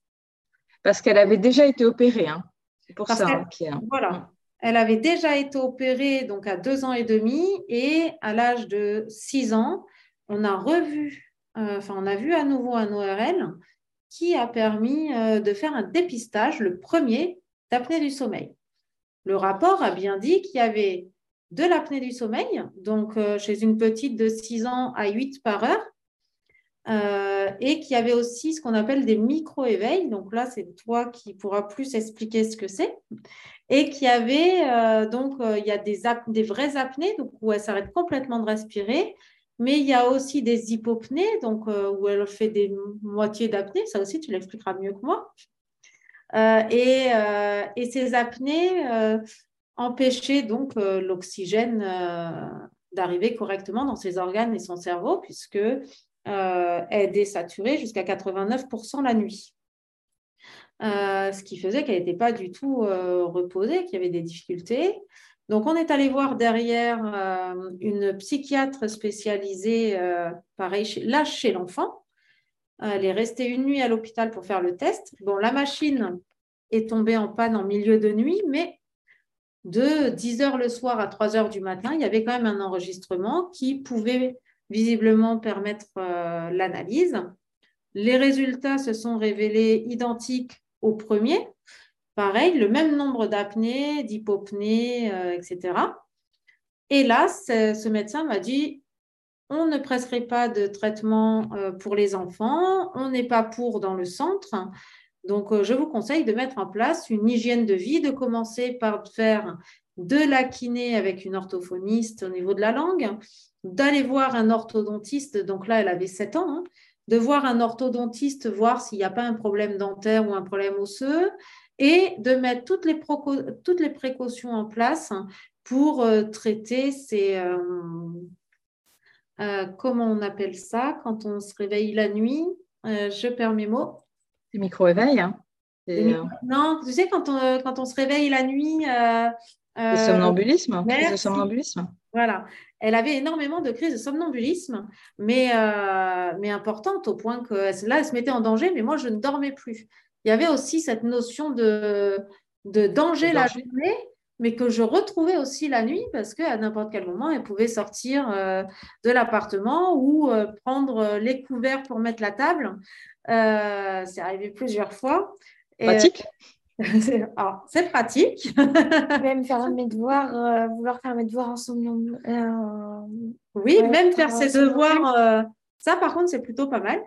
Parce qu'elle avait déjà été opérée, hein. c'est pour ça. Hein, voilà, elle avait déjà été opérée donc à deux ans et demi et à l'âge de six ans, on a revu, euh, enfin, on a vu à nouveau un ORL qui a permis euh, de faire un dépistage, le premier, d'apnée du sommeil. Le rapport a bien dit qu'il y avait de l'apnée du sommeil, donc euh, chez une petite de 6 ans à 8 par heure, et qu'il y avait aussi ce qu'on appelle des micro-éveils. Donc là, c'est toi qui pourras plus expliquer ce que c'est. Et qu'il y avait, donc, il y a des, des vraies apnées, donc où elle s'arrête complètement de respirer, mais il y a aussi des hypopnées, donc euh, où elle fait des moitiés d'apnée. Ça aussi, tu l'expliqueras mieux que moi. Euh, euh, et, ces apnées empêchaient donc l'oxygène d'arriver correctement dans ses organes et son cerveau, puisque elle est désaturée jusqu'à 89% la nuit. ce qui faisait qu'elle n'était pas du tout reposée, qu'il y avait des difficultés. Donc, on est allé voir derrière euh, une psychiatre spécialisée, euh, pareil, là chez l'enfant. Elle est restée une nuit à l'hôpital pour faire le test. Bon, la machine est tombée en panne en milieu de nuit, mais de 10 heures le soir à 3 heures du matin, il y avait quand même un enregistrement qui pouvait visiblement permettre euh, l'analyse. Les résultats se sont révélés identiques au premier, Pareil, le même nombre d'apnées, d'hypopnées, euh, etc. Et là, ce médecin m'a dit, on ne presserait pas de traitement euh, pour les enfants, on n'est pas pour dans le centre. Donc, euh, je vous conseille de mettre en place une hygiène de vie, de commencer par faire de la kiné avec une orthophoniste au niveau de la langue, d'aller voir un orthodontiste, donc là, elle avait 7 ans, hein, de voir un orthodontiste, voir s'il n'y a pas un problème dentaire ou un problème osseux, et de mettre toutes les, toutes les précautions en place pour euh, traiter ces... Euh, euh, comment on appelle ça quand on se réveille la nuit? Je perds mes mots. Les micro-éveils. Hein. Non, tu sais, quand on, quand on se réveille la nuit. le somnambulisme, crise de somnambulisme. Voilà. Elle avait énormément de crises de somnambulisme, mais, mais importantes au point que là, elle se mettait en danger, mais moi, je ne dormais plus il y avait aussi cette notion de, de danger, la journée, mais que je retrouvais aussi la nuit parce qu'à n'importe quel moment, elle pouvait sortir euh, de l'appartement ou euh, prendre euh, les couverts pour mettre la table. c'est arrivé plusieurs fois. Pratique? *laughs* C'est pratique. même faire *laughs* mes devoirs, vouloir faire mes devoirs ensemble. oui, même faire ses devoirs. ça, par contre, c'est plutôt pas mal.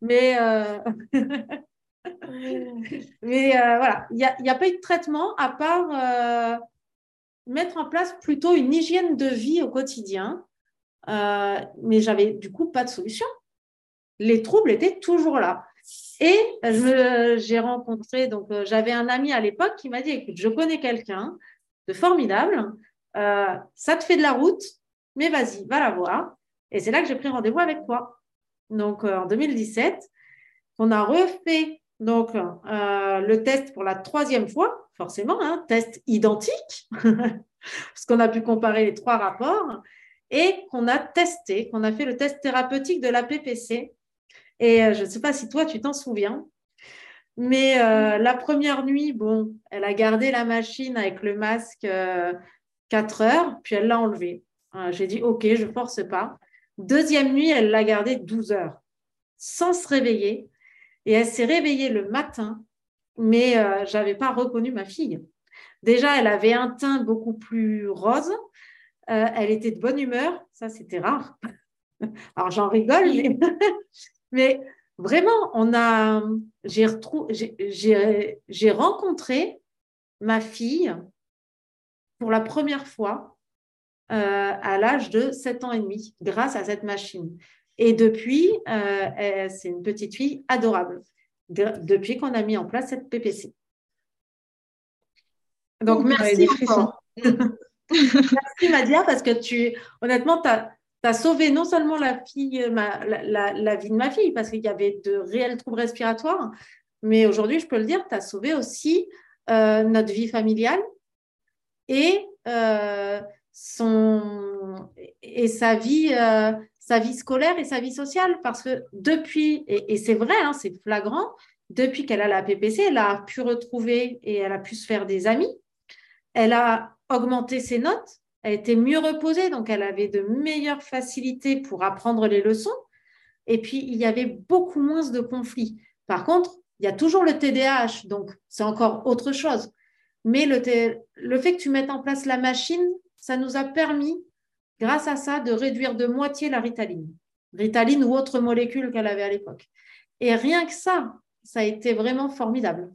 Mais *laughs* *laughs* Mais euh, voilà, il n'y a, pas eu de traitement à part euh, mettre en place plutôt une hygiène de vie au quotidien. Euh, mais j'avais du coup pas de solution. Les troubles étaient toujours là. Et j'ai rencontré, donc j'avais un ami à l'époque qui m'a dit, écoute, je connais quelqu'un de formidable, ça te fait de la route, mais vas-y, va la voir. Et c'est là que j'ai pris rendez-vous avec toi. Donc en 2017, on a refait donc, euh, le test pour la troisième fois, forcément, un hein, test identique, *laughs* parce qu'on a pu comparer les trois rapports, et qu'on a testé, qu'on a fait le test thérapeutique de la PPC. Et euh, je ne sais pas si toi, tu t'en souviens, mais euh, la première nuit, bon, elle a gardé la machine avec le masque 4 heures, puis elle l'a enlevé. J'ai dit, OK, je ne force pas. Deuxième nuit, elle l'a gardé 12 heures, sans se réveiller et elle s'est réveillée le matin, mais euh, je n'avais pas reconnu ma fille. Déjà, elle avait un teint beaucoup plus rose. Euh, elle était de bonne humeur. Ça, c'était rare. *laughs* Alors, j'en rigole, *laughs* mais, vraiment, on a, j'ai, j'ai rencontré ma fille pour la première fois à l'âge de 7 ans et demi grâce à cette machine. Et depuis, c'est une petite fille adorable, depuis qu'on a mis en place cette PPC. Donc, merci. *laughs* merci, Madia, parce que tu, honnêtement, tu as, sauvé non seulement la, fille, la, vie de ma fille, parce qu'il y avait de réels troubles respiratoires, mais aujourd'hui, je peux le dire, tu as sauvé aussi euh, notre vie familiale et, euh, son, et sa vie, euh, sa vie scolaire et sa vie sociale. Parce que depuis, et, c'est vrai, hein, c'est flagrant, depuis qu'elle a la PPC, elle a pu retrouver et elle a pu se faire des amis. Elle a augmenté ses notes, elle était mieux reposée, donc elle avait de meilleures facilités pour apprendre les leçons. Et puis, il y avait beaucoup moins de conflits. Par contre, il y a toujours le TDAH, donc c'est encore autre chose. Mais le, le fait que tu mettes en place la machine, ça nous a permis, grâce à ça, de réduire de moitié la ritaline. Ritaline ou autre molécule qu'elle avait à l'époque. Et rien que ça, ça a été vraiment formidable.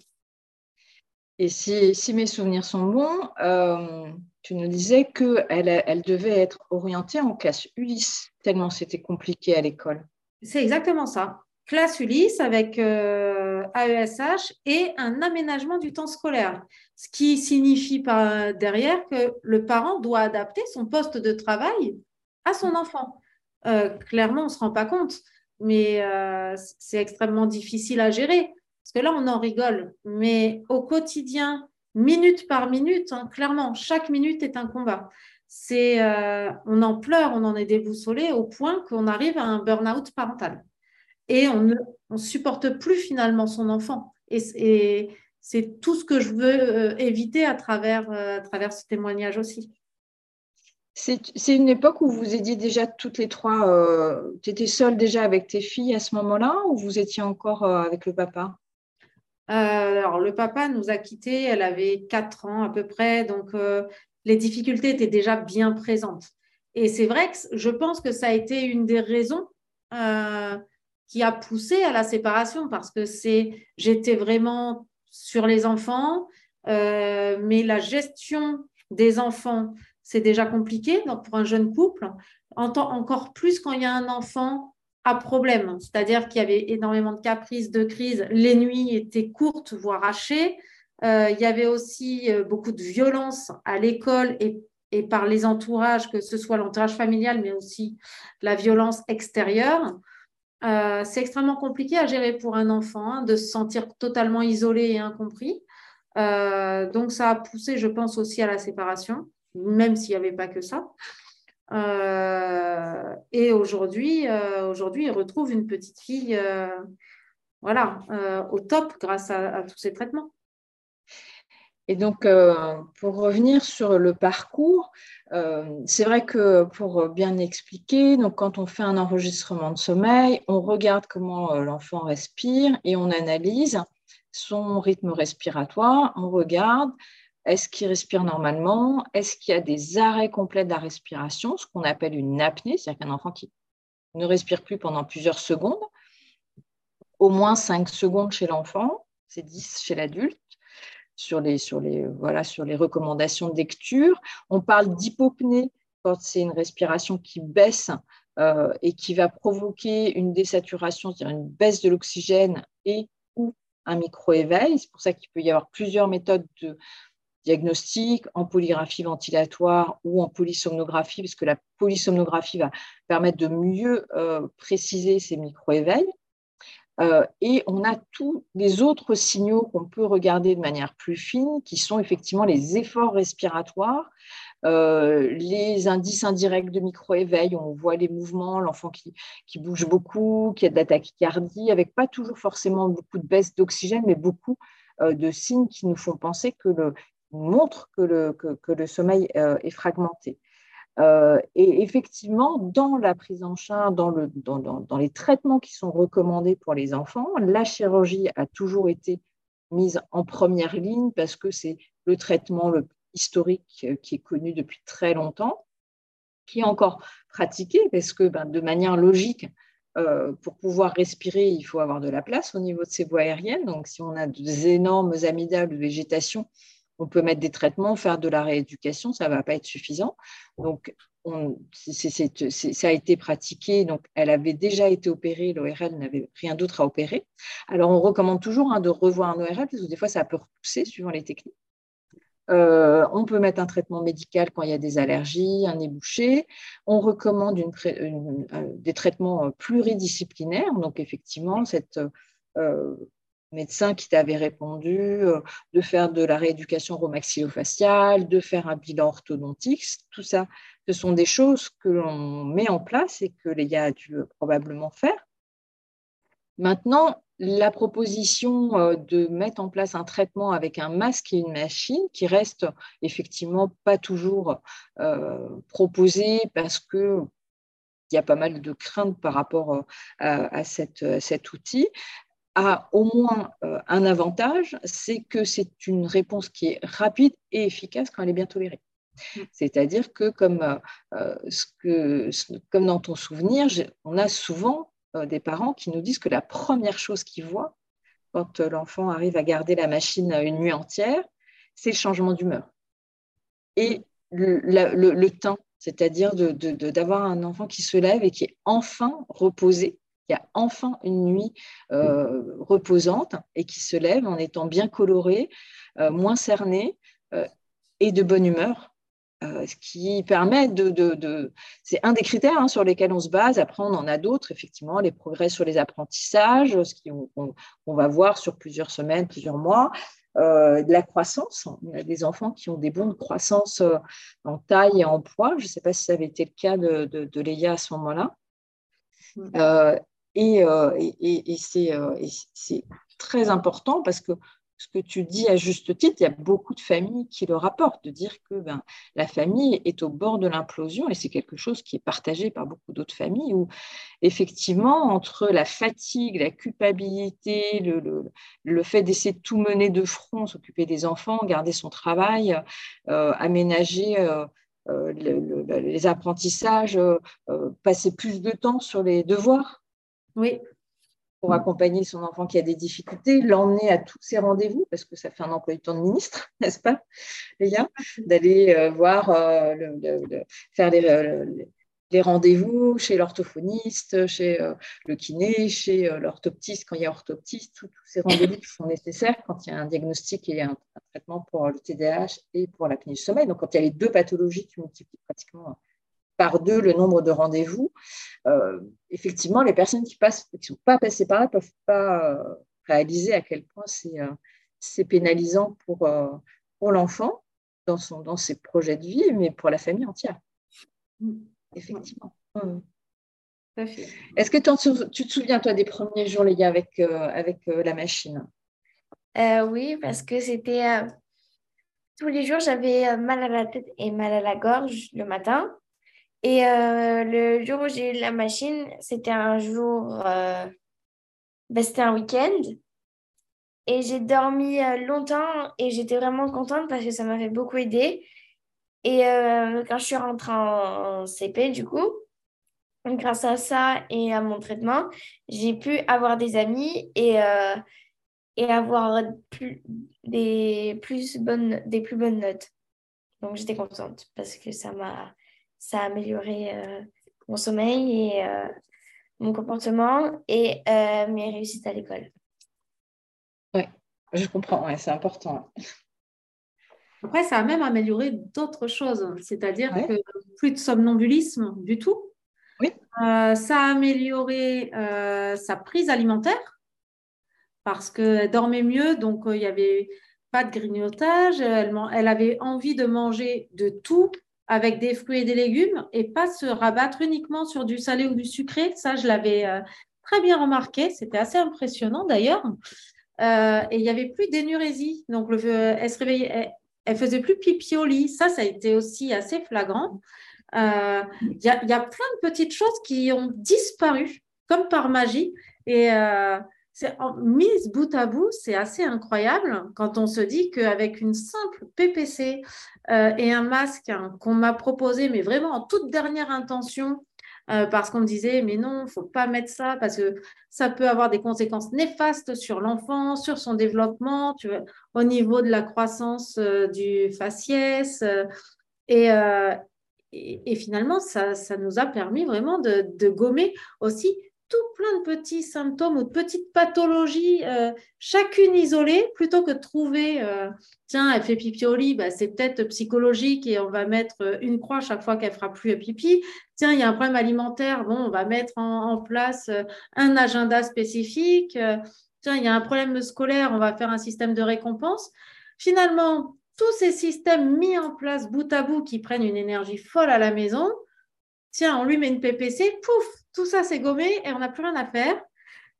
Et si, si mes souvenirs sont bons, euh, tu nous disais qu'elle elle devait être orientée en classe Ulysse, tellement c'était compliqué à l'école. C'est exactement ça classe Ulysse avec AESH euh, et un aménagement du temps scolaire, ce qui signifie par derrière que le parent doit adapter son poste de travail à son enfant. Euh, clairement, on ne se rend pas compte, mais euh, c'est extrêmement difficile à gérer. Parce que là, on en rigole, mais au quotidien, minute par minute, hein, clairement, chaque minute est un combat. C'est, on en pleure, on en est déboussolé au point qu'on arrive à un burn-out parental et on ne supporte plus finalement son enfant. Et, c'est tout ce que je veux euh, éviter à travers, euh, à travers ce témoignage aussi. C'est une époque où vous étiez déjà toutes les trois, euh, tu étais seule déjà avec tes filles à ce moment-là ou vous étiez encore avec le papa? Alors, le papa nous a quittés, elle avait 4 ans à peu près, donc les difficultés étaient déjà bien présentes. Et c'est vrai que je pense que ça a été une des raisons qui a poussé à la séparation parce que c'est j'étais vraiment sur les enfants, euh, mais la gestion des enfants, c'est déjà compliqué donc pour un jeune couple, encore plus quand il y a un enfant à problème, c'est-à-dire qu'il y avait énormément de caprices, de crises, les nuits étaient courtes, voire hachées, euh, il y avait aussi euh, beaucoup de violence à l'école et, et par les entourages, que ce soit l'entourage familial, mais aussi la violence extérieure. Euh, c'est extrêmement compliqué à gérer pour un enfant hein, de se sentir totalement isolé et incompris. Euh, donc, ça a poussé, je pense, aussi à la séparation, même s'il n'y avait pas que ça. Euh, et aujourd'hui, aujourd'hui, il retrouve une petite fille voilà, au top grâce à tous ces traitements. Et donc, euh, pour revenir sur le parcours, euh, c'est vrai que pour bien expliquer, donc quand on fait un enregistrement de sommeil, on regarde comment euh, l'enfant respire et on analyse son rythme respiratoire. On regarde est-ce qu'il respire normalement, est-ce qu'il y a des arrêts complets de la respiration, ce qu'on appelle une apnée, c'est-à-dire qu'un enfant qui ne respire plus pendant plusieurs secondes, au moins 5 secondes chez l'enfant, c'est 10 chez l'adulte sur les, sur les, recommandations de lecture. On parle d'hypopnée quand c'est une respiration qui baisse euh, et qui va provoquer une désaturation, c'est-à-dire une baisse de l'oxygène et ou un micro-éveil. C'est pour ça qu'il peut y avoir plusieurs méthodes de diagnostic en polygraphie ventilatoire ou en polysomnographie, parce que la polysomnographie va permettre de mieux euh, préciser ces micro-éveils. Euh, et on a tous les autres signaux qu'on peut regarder de manière plus fine, qui sont effectivement les efforts respiratoires, euh, les indices indirects de micro-éveil, on voit les mouvements, l'enfant qui, bouge beaucoup, qui a de la tachycardie, avec pas toujours forcément beaucoup de baisse d'oxygène, mais beaucoup euh, de signes qui nous font penser que le, montrent que le, que le sommeil est fragmenté. Euh, et effectivement, dans la prise en charge, dans, le, dans, dans, les traitements qui sont recommandés pour les enfants, la chirurgie a toujours été mise en première ligne parce que c'est le traitement historique euh, qui est connu depuis très longtemps, qui est encore pratiqué parce que ben, de manière logique, euh, pour pouvoir respirer, il faut avoir de la place au niveau de ces voies aériennes. Donc, si on a des énormes amygdales de végétation, on peut mettre des traitements, faire de la rééducation, ça ne va pas être suffisant. Donc, ça a été pratiqué, donc elle avait déjà été opérée, l'ORL n'avait rien d'autre à opérer. Alors, on recommande toujours hein, de revoir un ORL, parce que des fois, ça peut repousser suivant les techniques. Euh, on peut mettre un traitement médical quand il y a des allergies, un nez bouché. On recommande des traitements pluridisciplinaires. Donc, effectivement, cette euh, médecin qui t'avait répondu euh, de faire de la rééducation romaxillofaciale, de faire un bilan orthodontique. Tout ça, ce sont des choses que l'on met en place et que les a dû probablement faire. Maintenant, la proposition euh, de mettre en place un traitement avec un masque et une machine qui reste effectivement pas toujours euh, proposée parce que il y a pas mal de craintes par rapport à, cet outil a au moins euh, un avantage, c'est que c'est une réponse qui est rapide et efficace quand elle est bien tolérée. Mm. C'est-à-dire que comme, euh, euh, ce que, comme dans ton souvenir, on a souvent des parents qui nous disent que la première chose qu'ils voient quand l'enfant arrive à garder la machine une nuit entière, c'est le changement d'humeur. Et le, le, temps, c'est-à-dire d'avoir un enfant qui se lève et qui est enfin reposé il y a enfin une nuit euh, reposante et qui se lève en étant bien coloré, euh, moins cerné euh, et de bonne humeur. ce qui permet de, c'est un des critères hein, sur lesquels on se base. Après, on en a d'autres, effectivement, les progrès sur les apprentissages, ce qu'on va voir sur plusieurs semaines, plusieurs mois, de la croissance. On a des enfants qui ont des bons de croissance en taille et en poids. Je ne sais pas si ça avait été le cas de, de, Léa à ce moment-là. Euh, et, euh, et, c'est très important parce que ce que tu dis à juste titre, il y a beaucoup de familles qui le rapportent, de dire que ben, la famille est au bord de l'implosion et c'est quelque chose qui est partagé par beaucoup d'autres familles où effectivement, entre la fatigue, la culpabilité, le, le, fait d'essayer de tout mener de front, s'occuper des enfants, garder son travail, euh, aménager les apprentissages, passer plus de temps sur les devoirs, oui. Pour accompagner son enfant qui a des difficultés, l'emmener à tous ses rendez-vous, parce que ça fait un emploi du temps de ministre, *laughs* n'est-ce pas, Léa D'aller euh, voir, euh, faire les, rendez-vous chez l'orthophoniste, chez euh, le kiné, chez l'orthoptiste quand il y a orthoptiste, tous ces rendez-vous qui sont nécessaires quand il y a un diagnostic et un, traitement pour le TDAH et pour l'apnée du sommeil. Donc, quand il y a les deux pathologies qui multiplient pratiquement par deux le nombre de rendez-vous. Euh, effectivement, les personnes qui ne sont pas passées par là ne peuvent pas euh, réaliser à quel point c'est euh, pénalisant pour, pour l'enfant dans, dans ses projets de vie, mais pour la famille entière. Effectivement. Est-ce que tu te souviens, toi, des premiers jours, les gars, avec, avec la machine? Oui, parce que c'était tous les jours, j'avais mal à la tête et mal à la gorge le matin. Et euh, le jour où j'ai eu la machine, c'était un jour, euh, ben, c'était un week-end. Et j'ai dormi euh, longtemps et j'étais vraiment contente parce que ça m'avait beaucoup aidé. Et quand je suis rentrée en CP, du coup, grâce à ça et à mon traitement, j'ai pu avoir des amis et, et avoir plus, des, plus bonnes, des plus bonnes notes. Donc j'étais contente parce que ça m'a ça a amélioré euh, mon sommeil et euh, mon comportement et euh, mes réussites à l'école. Oui, je comprends, c'est important. Après, ça a même amélioré d'autres choses, c'est-à-dire que plus de somnambulisme du tout. Oui. ça a amélioré sa prise alimentaire parce qu'elle dormait mieux, donc il n'y avait pas de grignotage, elle, elle, avait envie de manger de tout avec des fruits et des légumes et pas se rabattre uniquement sur du salé ou du sucré. Ça, je l'avais euh, très bien remarqué. C'était assez impressionnant d'ailleurs. Euh, et il n'y avait plus d'énurésie. Donc, le, elle se réveillait, elle, faisait plus pipi au lit. Ça, ça a été aussi assez flagrant. Euh, il y, y, a plein de petites choses qui ont disparu comme par magie. Et mise bout à bout, c'est assez incroyable quand on se dit qu'avec une simple PPC euh, et un masque hein, qu'on m'a proposé, mais vraiment en toute dernière intention, parce qu'on me disait, mais non, faut pas mettre ça parce que ça peut avoir des conséquences néfastes sur l'enfant, sur son développement, au niveau de la croissance du faciès. et, finalement, ça, ça, nous a permis vraiment de, gommer aussi tout plein de petits symptômes ou de petites pathologies, euh, chacune isolée, plutôt que de trouver, euh, tiens, elle fait pipi au lit, bah, c'est peut-être psychologique et on va mettre euh, une croix chaque fois qu'elle fera plus pipi. Tiens, il y a un problème alimentaire, on va mettre en place un agenda spécifique. tiens, il y a un problème scolaire, on va faire un système de récompense. Finalement, tous ces systèmes mis en place bout à bout qui prennent une énergie folle à la maison, tiens, on lui met une PPC, pouf, tout ça c'est gommé et on n'a plus rien à faire.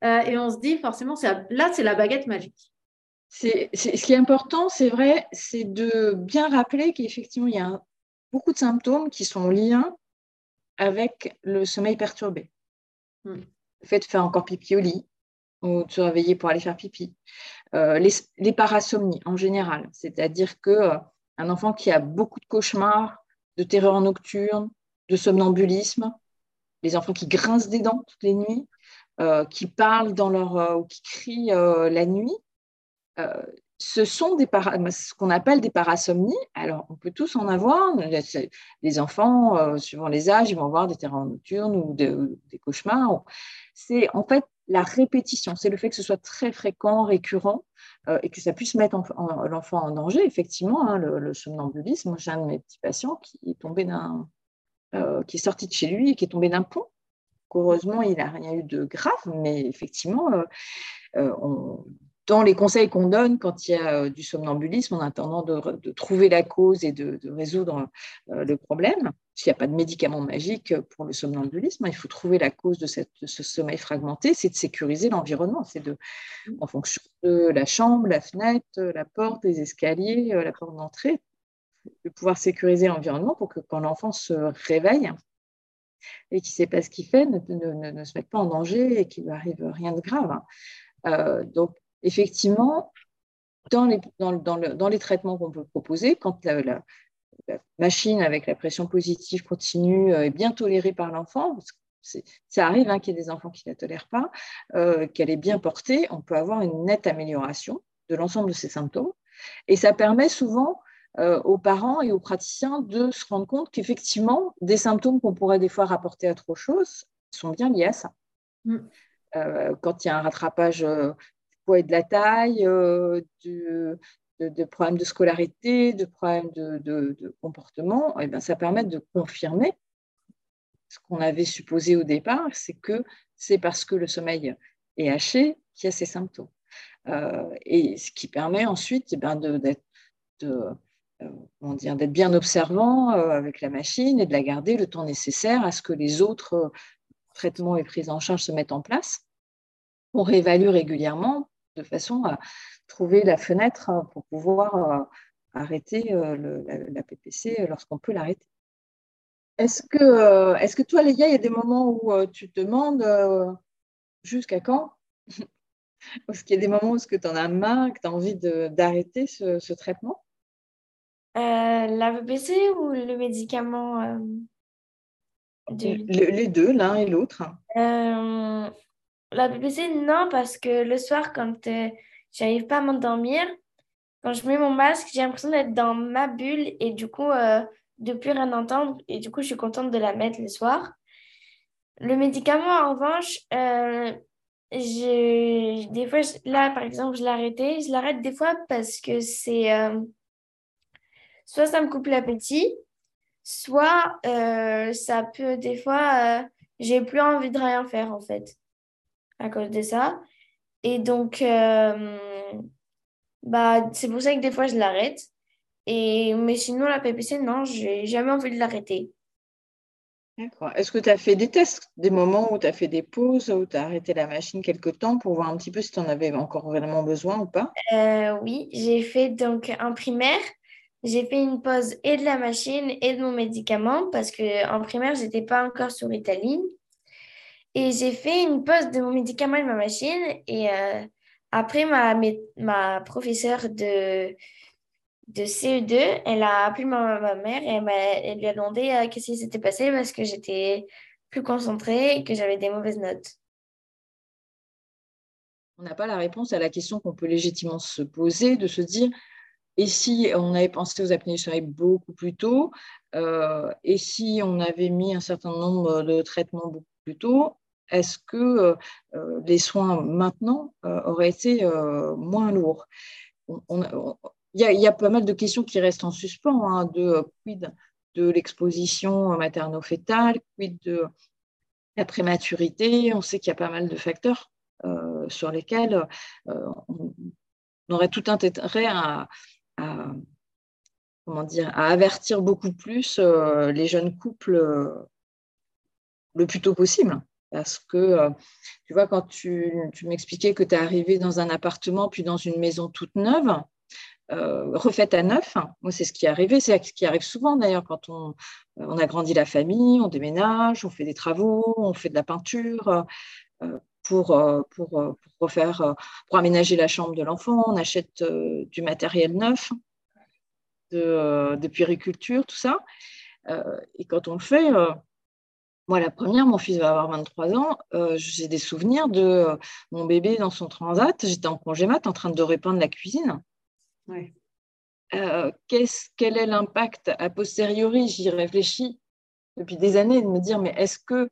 Euh, et on se dit forcément, là, c'est la baguette magique. C'est, ce qui est important, c'est vrai, c'est de bien rappeler qu'effectivement, il y a beaucoup de symptômes qui sont lien avec le sommeil perturbé. Hmm. Le fait de faire encore pipi au lit ou de se réveiller pour aller faire pipi. Euh, les, parasomnies en général, c'est-à-dire que euh, un enfant qui a beaucoup de cauchemars, de terreur nocturne, de somnambulisme, les enfants qui grincent des dents toutes les nuits, euh, qui parlent dans leur ou qui crient la nuit, ce sont des ce qu'on appelle des parasomnies. Alors, on peut tous en avoir. Les enfants, suivant les âges, ils vont avoir des terreurs nocturnes ou des cauchemars. C'est en fait la répétition, c'est le fait que ce soit très fréquent, récurrent, euh, et que ça puisse mettre l'enfant en danger. Effectivement, hein, le, somnambulisme, j'ai un de mes petits patients qui est tombé d'un, euh, qui est sorti de chez lui et qui est tombé d'un pont. Heureusement, il n'a rien eu de grave, mais effectivement, euh, on, dans les conseils qu'on donne quand il y a euh, du somnambulisme, en attendant de, trouver la cause et de, résoudre euh, le problème, s'il n'y a pas de médicament magique pour le somnambulisme, il faut trouver la cause de, ce sommeil fragmenté, c'est de sécuriser l'environnement, c'est de, en fonction de la chambre, la fenêtre, la porte, les escaliers, euh, la porte d'entrée, de pouvoir sécuriser l'environnement pour que quand l'enfant se réveille et qu'il ne sait pas ce qu'il fait, ne, se mette pas en danger et qu'il ne lui arrive rien de grave. donc, effectivement, dans les, dans, les traitements qu'on peut proposer, quand la, machine avec la pression positive continue euh, est bien tolérée par l'enfant, ça arrive hein, qu'il y ait des enfants qui ne la tolèrent pas, euh, qu'elle est bien portée, on peut avoir une nette amélioration de l'ensemble de ces symptômes. Et ça permet souvent euh, aux parents et aux praticiens de se rendre compte qu'effectivement, des symptômes qu'on pourrait des fois rapporter à trop choses sont bien liés à ça. Mm. quand il y a un rattrapage poids et de la taille, euh, de, problèmes de scolarité, de problèmes de, comportement, et eh bien, ça permet de confirmer ce qu'on avait supposé au départ, c'est que c'est parce que le sommeil est haché qu'il y a ces symptômes. Euh, et ce qui permet ensuite eh d'être euh, d'être bien observant avec la machine et de la garder le temps nécessaire à ce que les autres traitements et prises en charge se mettent en place. On réévalue régulièrement de façon à trouver la fenêtre hein, pour pouvoir euh, arrêter euh, la, PPC lorsqu'on peut l'arrêter. Est-ce que, euh, est que toi, Léa, il y a des moments où tu te demandes jusqu'à quand? *laughs* Est-ce qu'il y a des moments où tu en as marre, que tu as envie d'arrêter ce, traitement? La PPC ou le médicament Les deux, l'un et l'autre. La BBC, non, parce que le soir, quand euh, j'arrive pas à m'endormir, quand je mets mon masque, j'ai l'impression d'être dans ma bulle et du coup, euh, de plus rien entendre. Et du coup, je suis contente de la mettre le soir. Le médicament, en revanche, euh, des fois, là, par exemple, je l'ai arrêté. Je l'arrête des fois parce que c'est... soit ça me coupe l'appétit, soit ça peut, des fois, j'ai plus envie de rien faire, en fait à cause de ça. Et donc, euh, bah, c'est pour ça que des fois, je l'arrête. Et, mais sinon, la PPC, non, j'ai jamais envie de l'arrêter. D'accord. Est-ce que tu as fait des tests, des moments où tu as fait des pauses, où tu as arrêté la machine quelque temps pour voir un petit peu si tu en avais encore vraiment besoin ou pas? Euh, Oui, j'ai fait donc un primaire. J'ai fait une pause et de la machine et de mon médicament parce qu'en primaire, je n'étais pas encore sur Ritaline. Et j'ai fait une pause de mon médicament et de ma machine. Et euh, après, ma, ma professeure de, de CE2, elle a appelé ma, mère et elle, lui a demandé euh, qu'est-ce qui s'était passé parce que j'étais plus concentrée et que j'avais des mauvaises notes. On n'a pas la réponse à la question qu'on peut légitimement se poser, de se dire, et si on avait pensé aux apnées du sommeil beaucoup plus tôt, euh, et si on avait mis un certain nombre de traitements beaucoup plus tôt, est-ce que euh, les soins maintenant euh, auraient été moins lourds? Il y, a pas mal de questions qui restent en suspens, hein, de quid de l'exposition materno-fétale, quid de la prématurité. On sait qu'il y a pas mal de facteurs sur lesquels on aurait tout intérêt à, comment dire, à avertir beaucoup plus les jeunes couples le plus tôt possible. Parce que, euh, tu vois, quand tu, m'expliquais que tu es arrivé dans un appartement, puis dans une maison toute neuve, euh, refaite à neuf, moi, c'est ce qui est arrivé. C'est ce qui arrive souvent, d'ailleurs, quand on, euh, on, a grandi la famille, on déménage, on fait des travaux, on fait de la peinture. Pour, pour, pour, refaire, pour aménager la chambre de l'enfant, on achète du matériel neuf, de, de puériculture, tout ça. et quand on le fait, moi, la première, mon fils va avoir 23 ans. Euh, j'ai des souvenirs de euh, mon bébé dans son transat. J'étais en congé mat en train de repeindre la cuisine. Euh, quel est l'impact? A posteriori J'y réfléchis depuis des années de me dire mais est-ce que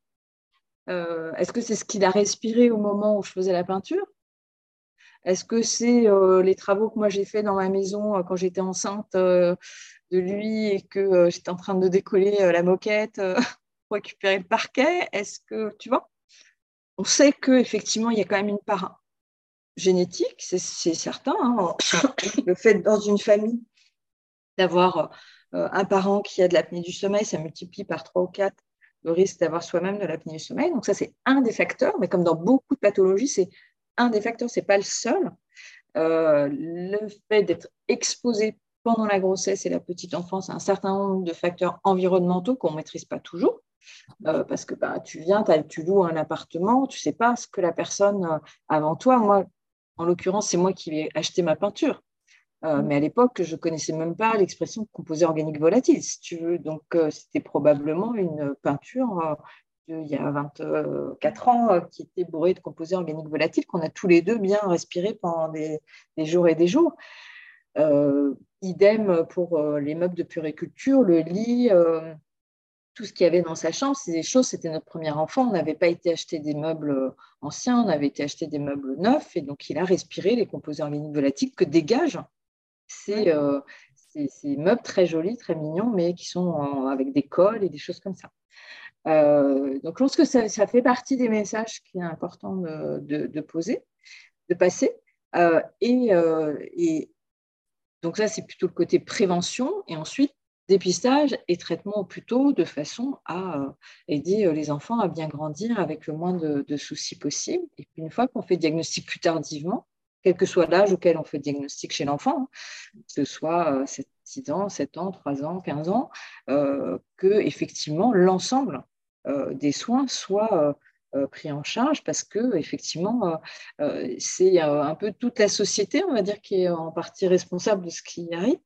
est-ce que c'est ce qu'il a respiré au moment où je faisais la peinture? Est-ce que c'est les travaux que moi j'ai fait dans ma maison quand j'étais enceinte de lui et que j'étais en train de décoller la moquette *laughs* récupérer le parquet? Est-ce que, tu vois? On sait qu'effectivement, il y a quand même une part génétique, c'est certain. Hein. Le fait dans une famille d'avoir euh, un parent qui a de l'apnée du sommeil, ça multiplie par 3 ou 4 le risque d'avoir soi-même de l'apnée du sommeil. Donc ça, c'est un des facteurs, mais comme dans beaucoup de pathologies, c'est un des facteurs, ce n'est pas le seul. Euh, le fait d'être exposé pendant la grossesse et la petite enfance à un certain nombre de facteurs environnementaux qu'on ne maîtrise pas toujours, euh, parce que bah, tu viens, tu loues un appartement, tu ne sais pas ce que la personne euh, avant toi, moi, en l'occurrence, c'est moi qui vais acheter ma peinture. Euh, mm. mais à l'époque, je ne connaissais même pas l'expression composé organique volatile, si tu veux. Donc, c'était probablement une peinture il y a 24 ans qui était bourrée de composés organiques volatiles qu'on a tous les deux bien respiré pendant des, des jours et des jours. idem pour les meubles de puriculture, le lit, tout ce qu'il y avait dans sa chambre, c'est des choses, c'était notre premier enfant. On n'avait pas été acheter des meubles euh, anciens, on avait été acheter des meubles neufs. Et donc, il a respiré les composés organiques volatiles que dégagent euh, ces, meubles très jolis, très mignons, mais qui sont avec des cols et des choses comme ça. Euh, donc, je pense que ça, fait partie des messages qu'il est important de, poser, de passer. et, et donc, ça, c'est plutôt le côté prévention. Et ensuite, dépistage et traitement au plus tôt de façon à euh, aider euh, les enfants à bien grandir avec le moins de, soucis possible. Et puis une fois qu'on fait diagnostic plus tardivement, quel que soit l'âge auquel on fait diagnostic chez l'enfant, hein, que ce soit 6 euh, ans, 7 ans, 3 ans, 15 ans, que effectivement l'ensemble des soins soit pris en charge parce que effectivement c'est un peu toute la société, on va dire, qui est en partie responsable de ce qui arrive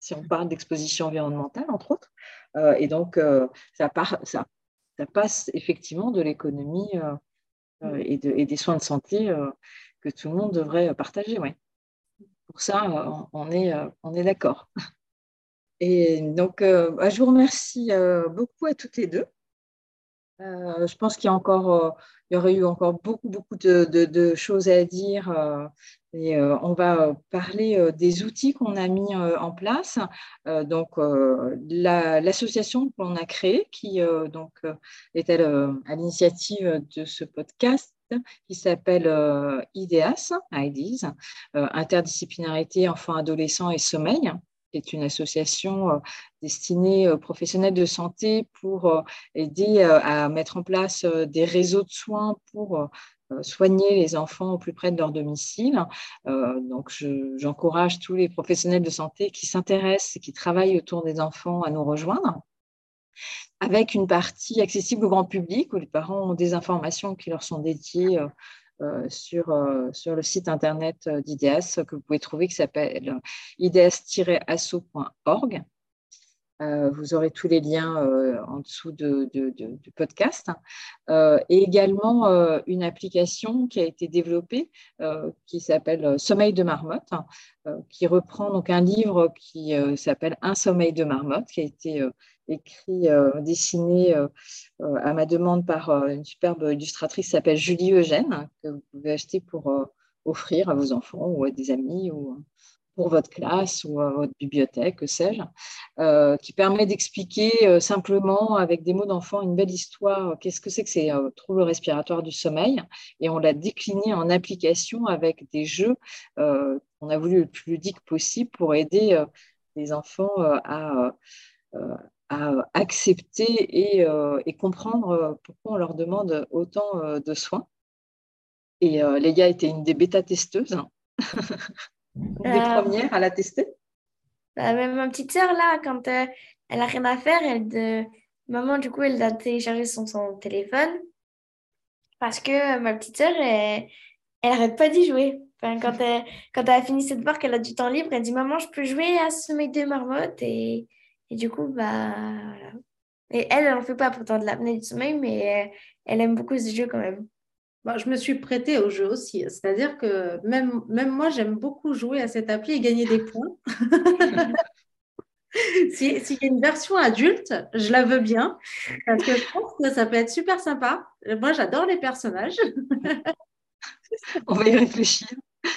si on parle d'exposition environnementale, entre autres. Euh, et donc, euh, ça, passe effectivement de l'économie euh, et, des soins de santé que tout le monde devrait partager. Ouais. Pour ça, on est, on est d'accord. *laughs* Et donc, bah, je vous remercie beaucoup à toutes les deux. je pense qu'il y a encore, il y aurait eu encore beaucoup, beaucoup de, de choses à dire et euh, on va euh, parler euh, des outils qu'on a mis en place. donc, l'association qu'on a créée, qui donc, est à l'initiative de ce podcast, qui s'appelle IDEAS, IDEAS, Interdisciplinarité enfants-adolescents et sommeil, qui est une association destinée aux professionnels de santé pour aider à mettre en place des réseaux de soins pour euh, soigner les enfants au plus près de leur domicile. Euh, donc, j'encourage tous les professionnels de santé qui s'intéressent et qui travaillent autour des enfants à nous rejoindre avec une partie accessible au grand public où les parents ont des informations qui leur sont dédiées euh, sur, sur le site internet d'IDEAS que vous pouvez trouver qui s'appelle ids-asso.org. vous aurez tous les liens en dessous de, du podcast. et également une application qui a été développée qui s'appelle Sommeil de marmotte, qui reprend donc un livre qui s'appelle Un sommeil de marmotte, qui a été écrit, dessiné à ma demande par une superbe illustratrice qui s'appelle Julie Eugène, que vous pouvez acheter pour offrir à vos enfants ou à des amis ou pour votre classe ou à votre bibliothèque, que sais-je, euh, qui permet d'expliquer euh, simplement avec des mots d'enfant une belle histoire, qu'est-ce que c'est que ces euh, troubles respiratoires du sommeil. Et on l'a décliné en application avec des jeux qu'on a voulu le plus ludique possible pour aider les enfants à, à accepter et, et, comprendre pourquoi on leur demande autant de soins. Et Léa était une des bêta-testeuses. *laughs* des euh, premières à la tester bah, Même ma petite sœur, là, quand euh, elle a rien à faire, elle de... maman, du coup, elle a téléchargé son, son téléphone parce que euh, ma petite sœur, elle, elle arrête pas d'y jouer. Enfin, quand, elle, quand elle a fini cette barre, qu'elle a du temps libre, elle dit Maman, je peux jouer à ce mec de marmotte. Et, et du coup, bah voilà. Et elle, elle n'en fait pas pourtant de l'apnée du sommeil, mais elle aime beaucoup ce jeu quand même je me suis prêtée au jeu aussi. C'est-à-dire que même, même moi, j'aime beaucoup jouer à cette appli et gagner des points. *laughs* S'il y a une version adulte, je la veux bien. Parce que je pense que ça peut être super sympa. Moi, j'adore les personnages. On va y réfléchir.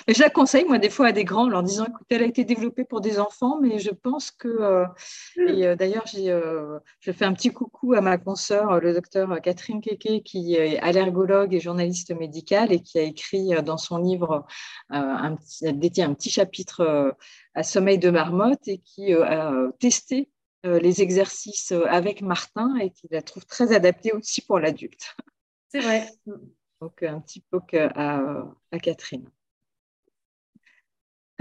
Mais je la conseille, moi, des fois à des grands, en leur disant écoutez, elle a été développée pour des enfants, mais je pense que. Euh, et euh, d'ailleurs, j'ai, euh, je fais un petit coucou à ma consoeur, le docteur Catherine Keke, qui est allergologue et journaliste médicale et qui a écrit dans son livre, un petit, détient un petit chapitre à sommeil de marmotte et qui a testé les exercices avec Martin et qui la trouve très adapté aussi pour l'adulte. C'est vrai. Donc, un petit poke à, à Catherine.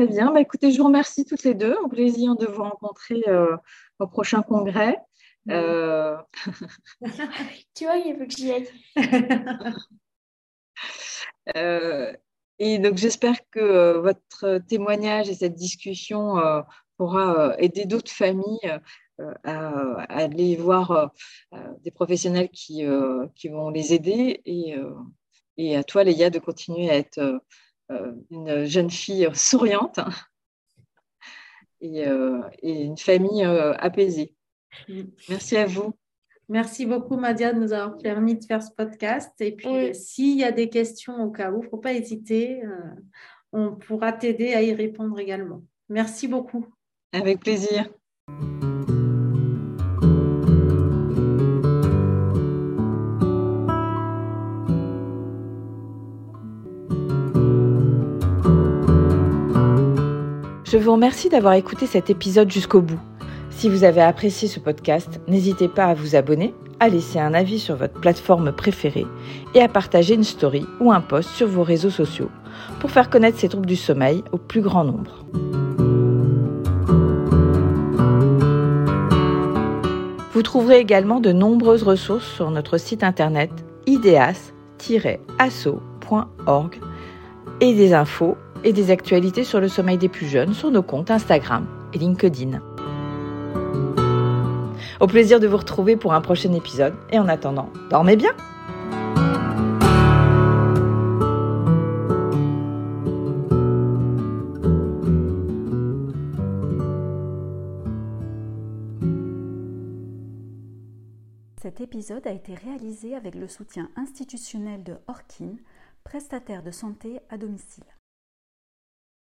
Très bien. Bah, écoutez, je vous remercie toutes les deux. Au plaisir de vous rencontrer euh, au prochain congrès. Euh, *laughs* tu vois, il faut que j'y aille. *laughs* Euh, et donc, j'espère que votre témoignage et cette discussion pourra aider d'autres familles à, aller voir des professionnels qui, qui, vont les aider et, et à toi, Léa, de continuer à être euh, une jeune fille souriante *laughs* et, euh, une famille euh, apaisée. Merci à vous. Merci beaucoup, Madia, de nous avoir permis de faire ce podcast. Et puis, s'il y a des questions au cas où, il ne faut pas hésiter. on pourra t'aider à y répondre également. Merci beaucoup. Avec plaisir. Je vous remercie d'avoir écouté cet épisode jusqu'au bout. Si vous avez apprécié ce podcast, n'hésitez pas à vous abonner, à laisser un avis sur votre plateforme préférée et à partager une story ou un post sur vos réseaux sociaux pour faire connaître ces troubles du sommeil au plus grand nombre. Vous trouverez également de nombreuses ressources sur notre site internet ideas-asso.org et des infos et des actualités sur le sommeil des plus jeunes sur nos comptes Instagram et LinkedIn. Au plaisir de vous retrouver pour un prochain épisode et en attendant, dormez bien Cet épisode a été réalisé avec le soutien institutionnel de Orkin, prestataire de santé à domicile.